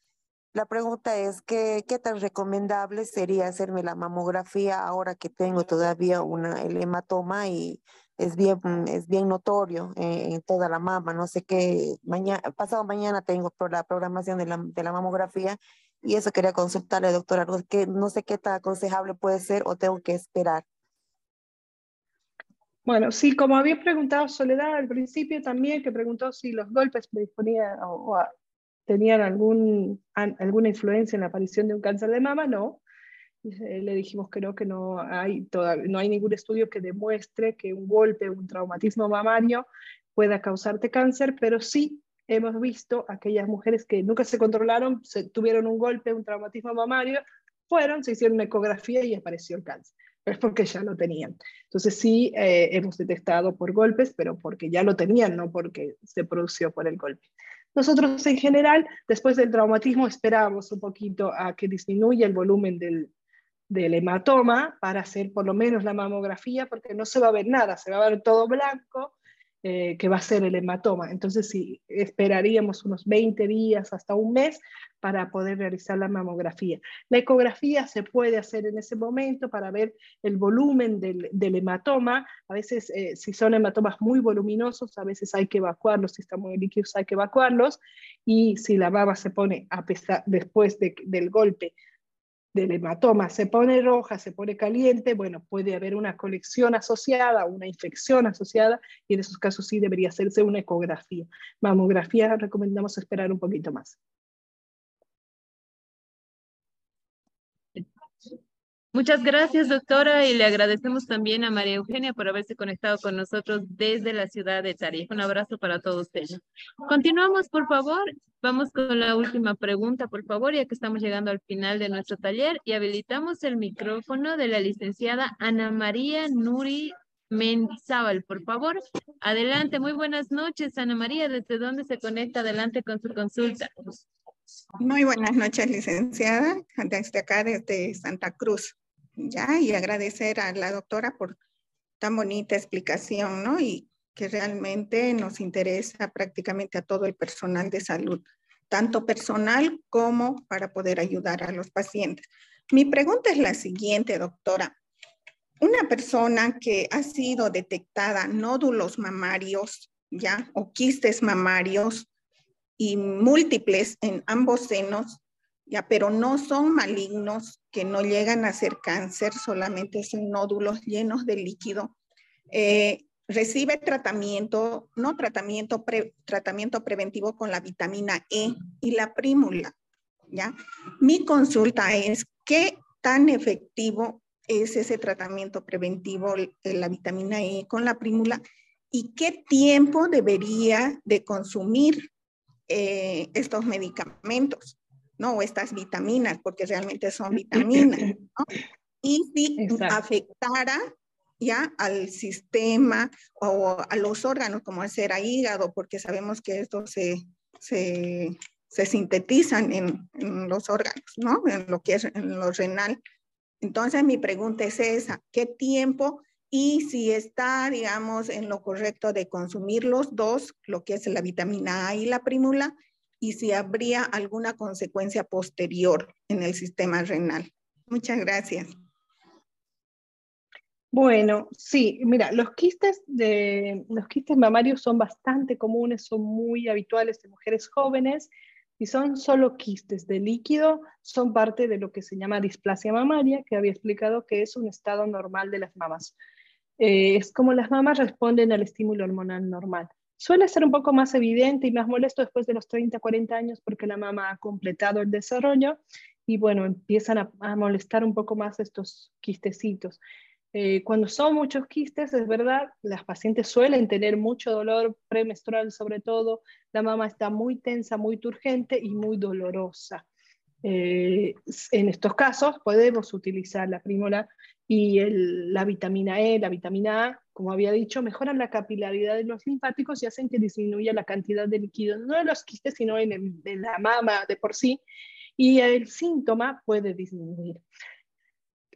Speaker 8: La pregunta es, ¿qué, ¿qué tan recomendable sería hacerme la mamografía ahora que tengo todavía una, el hematoma y es bien, es bien notorio en, toda la mama? No sé qué, mañana, pasado mañana tengo la programación de la, de la mamografía y eso quería consultarle, doctora, que no sé qué tan aconsejable puede ser o tengo que esperar.
Speaker 2: Bueno, sí, como había preguntado Soledad al principio también, que preguntó si los golpes me disponían o, tenían algún, alguna influencia en la aparición de un cáncer de mama, no. Le dijimos que no, que no hay, no hay ningún estudio que demuestre que un golpe, un traumatismo mamario pueda causarte cáncer, pero sí hemos visto aquellas mujeres que nunca se controlaron, se, tuvieron un golpe, un traumatismo mamario, fueron, se hicieron una ecografía y apareció el cáncer. Pero es porque ya lo tenían. Entonces sí eh, hemos detectado por golpes, pero porque ya lo tenían, no porque se produjo por el golpe. Nosotros en general, después del traumatismo, esperamos un poquito a que disminuya el volumen del, del hematoma para hacer por lo menos la mamografía, porque no se va a ver nada, se va a ver todo blanco, eh, que va a ser el hematoma. Entonces, sí, esperaríamos unos 20 días hasta un mes para poder realizar la mamografía. La ecografía se puede hacer en ese momento para ver el volumen del, hematoma. A veces, eh, si son hematomas muy voluminosos, a veces hay que evacuarlos, si están muy líquidos hay que evacuarlos. Y si la baba se pone a pesar, después del golpe del hematoma se pone roja, se pone caliente, bueno, puede haber una colección asociada, una infección asociada, y en esos casos sí debería hacerse una ecografía. Mamografía recomendamos esperar un poquito más.
Speaker 1: Muchas gracias, doctora, y le agradecemos también a María Eugenia por haberse conectado con nosotros desde la ciudad de Tarija. Un abrazo para todos ustedes. Continuamos, por favor. Vamos con la última pregunta, por favor, ya que estamos llegando al final de nuestro taller y habilitamos el micrófono de la licenciada Ana María Nuri Mendizábal, por favor. Adelante, muy buenas noches, Ana María. ¿Desde dónde se conecta? Adelante con su consulta.
Speaker 9: Muy buenas noches, licenciada, desde acá, desde Santa Cruz ya, y agradecer a la doctora por tan bonita explicación, ¿no? Y que realmente nos interesa prácticamente a todo el personal de salud, tanto personal como para poder ayudar a los pacientes. Mi pregunta es la siguiente, doctora. Una persona que ha sido detectada nódulos mamarios, ¿ya? O quistes mamarios y múltiples en ambos senos, ya, pero no son malignos, que no llegan a ser cáncer, solamente son nódulos llenos de líquido. Eh, recibe tratamiento, no tratamiento, tratamiento preventivo con la vitamina E y la prímula, ¿ya? Mi consulta es, ¿qué tan efectivo es ese tratamiento preventivo, la vitamina E con la prímula? ¿Y qué tiempo debería de consumir eh, estos medicamentos? ¿No? O estas vitaminas, porque realmente son vitaminas, [clears throat] ¿no? Y si afectara ya al sistema o a los órganos, como el ser hígado, porque sabemos que estos se, se, se sintetizan en, en, los órganos, ¿no? En lo que es en lo renal. Entonces mi pregunta es esa, ¿qué tiempo y si está, digamos, en lo correcto de consumir los dos, lo que es la vitamina A y la prímula, y si habría alguna consecuencia posterior en el sistema renal. Muchas gracias.
Speaker 2: Bueno, sí, mira, los quistes, de, los quistes mamarios son bastante comunes, son muy habituales en mujeres jóvenes y son solo quistes de líquido, son parte de lo que se llama displasia mamaria, que había explicado que es un estado normal de las mamas. Eh, es como las mamas responden al estímulo hormonal normal. Suele ser un poco más evidente y más molesto después de los 30, 40 años porque la mamá ha completado el desarrollo y bueno, empiezan a, molestar un poco más estos quistecitos. Eh, cuando son muchos quistes, es verdad, las pacientes suelen tener mucho dolor premenstrual sobre todo, la mama está muy tensa, muy turgente y muy dolorosa. Eh, en estos casos podemos utilizar la prímola y la vitamina E, la vitamina A, como había dicho, mejoran la capilaridad de los linfáticos y hacen que disminuya la cantidad de líquido, no de los quistes, sino en, en la mama de por sí, y el síntoma puede disminuir.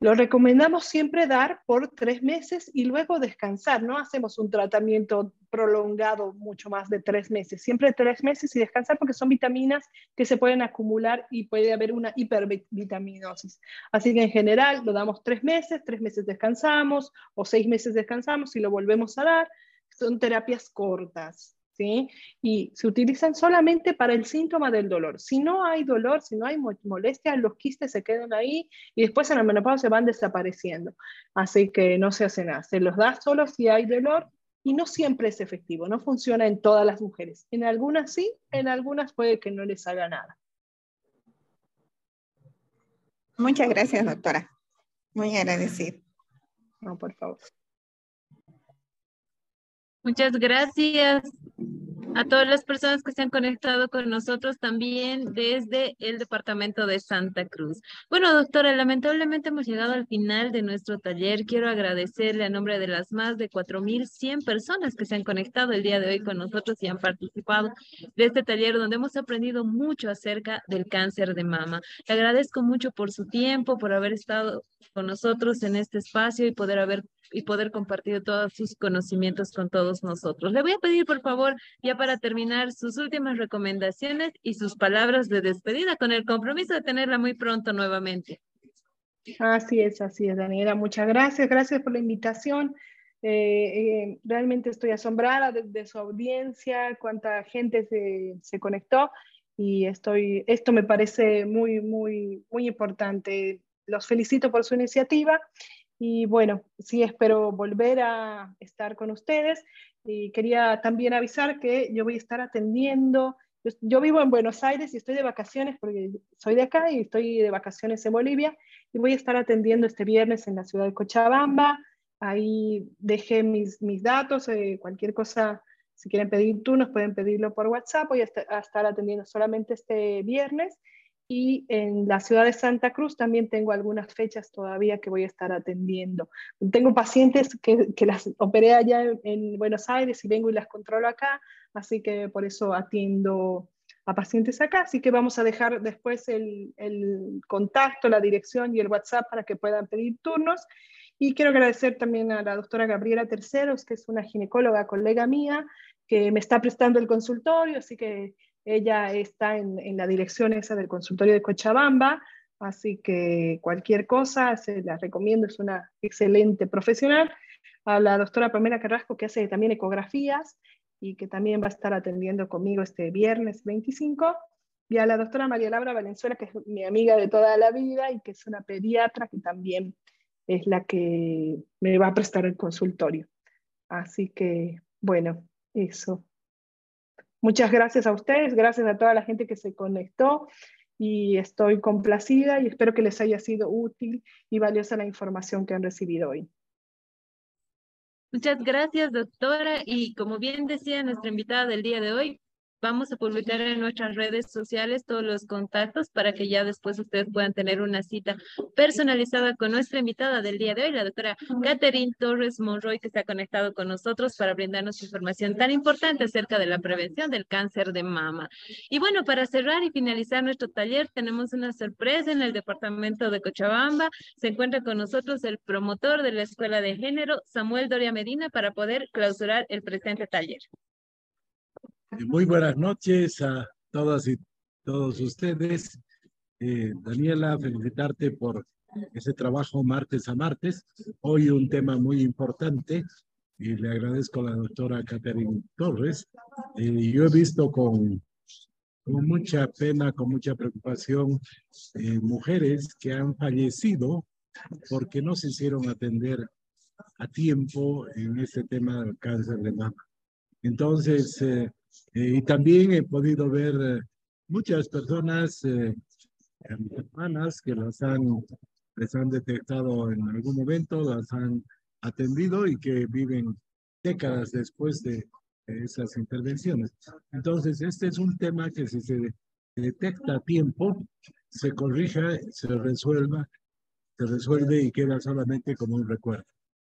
Speaker 2: Lo recomendamos siempre dar por tres meses y luego descansar. No hacemos un tratamiento prolongado mucho más de tres meses. Siempre tres meses y descansar porque son vitaminas que se pueden acumular y puede haber una hipervitaminosis. Así que en general lo damos tres meses, tres meses descansamos o seis meses descansamos y lo volvemos a dar. Son terapias cortas. ¿Sí? Y se utilizan solamente para el síntoma del dolor. Si no hay dolor, si no hay molestia, los quistes se quedan ahí y después en la menopausia van desapareciendo. Así que no se hace nada. Se los da solo si hay dolor y no siempre es efectivo, no funciona en todas las mujeres. En algunas sí, en algunas puede que no les haga nada.
Speaker 9: Muchas gracias, doctora. Muy agradecido.
Speaker 2: No, por favor.
Speaker 1: Muchas gracias. A todas las personas que se han conectado con nosotros también desde el departamento de Santa Cruz. Bueno, doctora, lamentablemente hemos llegado al final de nuestro taller. Quiero agradecerle a nombre de las más de 4.100 personas que se han conectado el día de hoy con nosotros y han participado de este taller donde hemos aprendido mucho acerca del cáncer de mama. Le agradezco mucho por su tiempo, por haber estado con nosotros en este espacio y poder haber y poder compartir todos sus conocimientos con todos nosotros. Le voy a pedir, por favor, ya para terminar, sus últimas recomendaciones y sus palabras de despedida con el compromiso de tenerla muy pronto nuevamente.
Speaker 2: Así es, así es, Daniela. Muchas gracias. Gracias por la invitación. Eh, eh, realmente estoy asombrada de, su audiencia, cuánta gente se, se, conectó y estoy, esto me parece muy, muy, muy importante. Los felicito por su iniciativa y bueno, sí espero volver a estar con ustedes. Y quería también avisar que yo voy a estar atendiendo, yo, vivo en Buenos Aires y estoy de vacaciones porque soy de acá y estoy de vacaciones en Bolivia y voy a estar atendiendo este viernes en la ciudad de Cochabamba. Ahí dejé mis, mis datos, eh, cualquier cosa, si quieren pedir turnos pueden pedirlo por WhatsApp. Voy a estar atendiendo solamente este viernes y en la ciudad de Santa Cruz también tengo algunas fechas todavía que voy a estar atendiendo. Tengo pacientes que, que las operé allá en, Buenos Aires y vengo y las controlo acá, así que por eso atiendo a pacientes acá, así que vamos a dejar después el, el contacto, la dirección y el WhatsApp para que puedan pedir turnos. Y quiero agradecer también a la doctora Gabriela Terceros, que es una ginecóloga colega mía, que me está prestando el consultorio, así que ella está en, la dirección esa del consultorio de Cochabamba, así que cualquier cosa se la recomiendo, es una excelente profesional. A la doctora Pamela Carrasco, que hace también ecografías y que también va a estar atendiendo conmigo este viernes 25. Y a la doctora María Laura Valenzuela, que es mi amiga de toda la vida y que es una pediatra que también es la que me va a prestar el consultorio. Así que, bueno, eso. Muchas gracias a ustedes, gracias a toda la gente que se conectó y estoy complacida y espero que les haya sido útil y valiosa la información que han recibido hoy.
Speaker 1: Muchas gracias, doctora. Y como bien decía nuestra invitada del día de hoy, Vamos a publicar en nuestras redes sociales todos los contactos para que ya después ustedes puedan tener una cita personalizada con nuestra invitada del día de hoy, la doctora Catherine Torres Monroy, que ha conectado con nosotros para brindarnos información tan importante acerca de la prevención del cáncer de mama. Y bueno, para cerrar y finalizar nuestro taller, tenemos una sorpresa en el departamento de Cochabamba. Se encuentra con nosotros el promotor de la Escuela de Género, Samuel Doria Medina, para poder clausurar el presente taller.
Speaker 10: Muy buenas noches a todas y todos ustedes. Eh, Daniela, felicitarte por ese trabajo martes a martes. Hoy un tema muy importante y le agradezco a la doctora Catherine Torres. Eh, yo he visto con, con mucha pena, con mucha preocupación, eh, mujeres que han fallecido porque no se hicieron atender a tiempo en este tema del cáncer de mama. Entonces, eh, y también he podido ver eh, muchas personas, eh, hermanas, que las han, les han detectado en algún momento, las han atendido y que viven décadas después de esas intervenciones. Entonces, este es un tema que si se detecta a tiempo, se corrija, se resuelva, se resuelve y queda solamente como un recuerdo.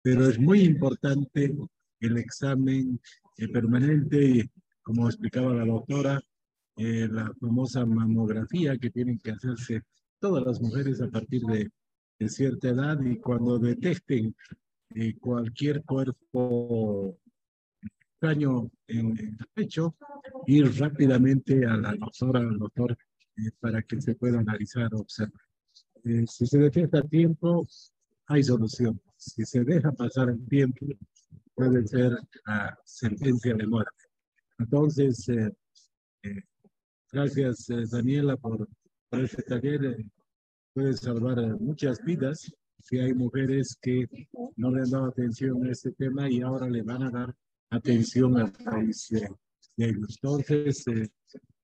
Speaker 10: Pero es muy importante el examen permanente como explicaba la doctora, eh, la famosa mamografía que tienen que hacerse todas las mujeres a partir de, cierta edad y cuando detecten eh, cualquier cuerpo extraño en, el pecho, ir rápidamente a la doctora, al doctor, eh, para que se pueda analizar observar. si se detecta a tiempo, hay solución. Si se deja pasar el tiempo, puede ser la sentencia de muerte. Entonces, eh, eh, gracias eh, Daniela por, por este taller. puede salvar muchas vidas si hay mujeres que no le han dado atención a este tema y ahora le van a dar atención al país de, ellos. Entonces,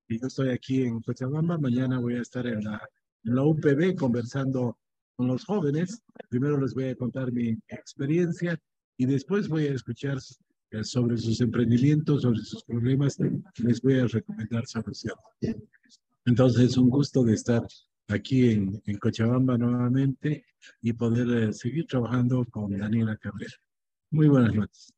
Speaker 10: yo estoy aquí en Cochabamba, mañana voy a estar en la, en la UPB conversando con los jóvenes. Primero les voy a contar mi experiencia y después voy a escuchar eh, sobre sus emprendimientos, sobre sus problemas, les voy a recomendar soluciones. Entonces, un gusto de estar aquí en, en Cochabamba nuevamente y poder eh, seguir trabajando con Daniela Cabrera. Muy buenas noches.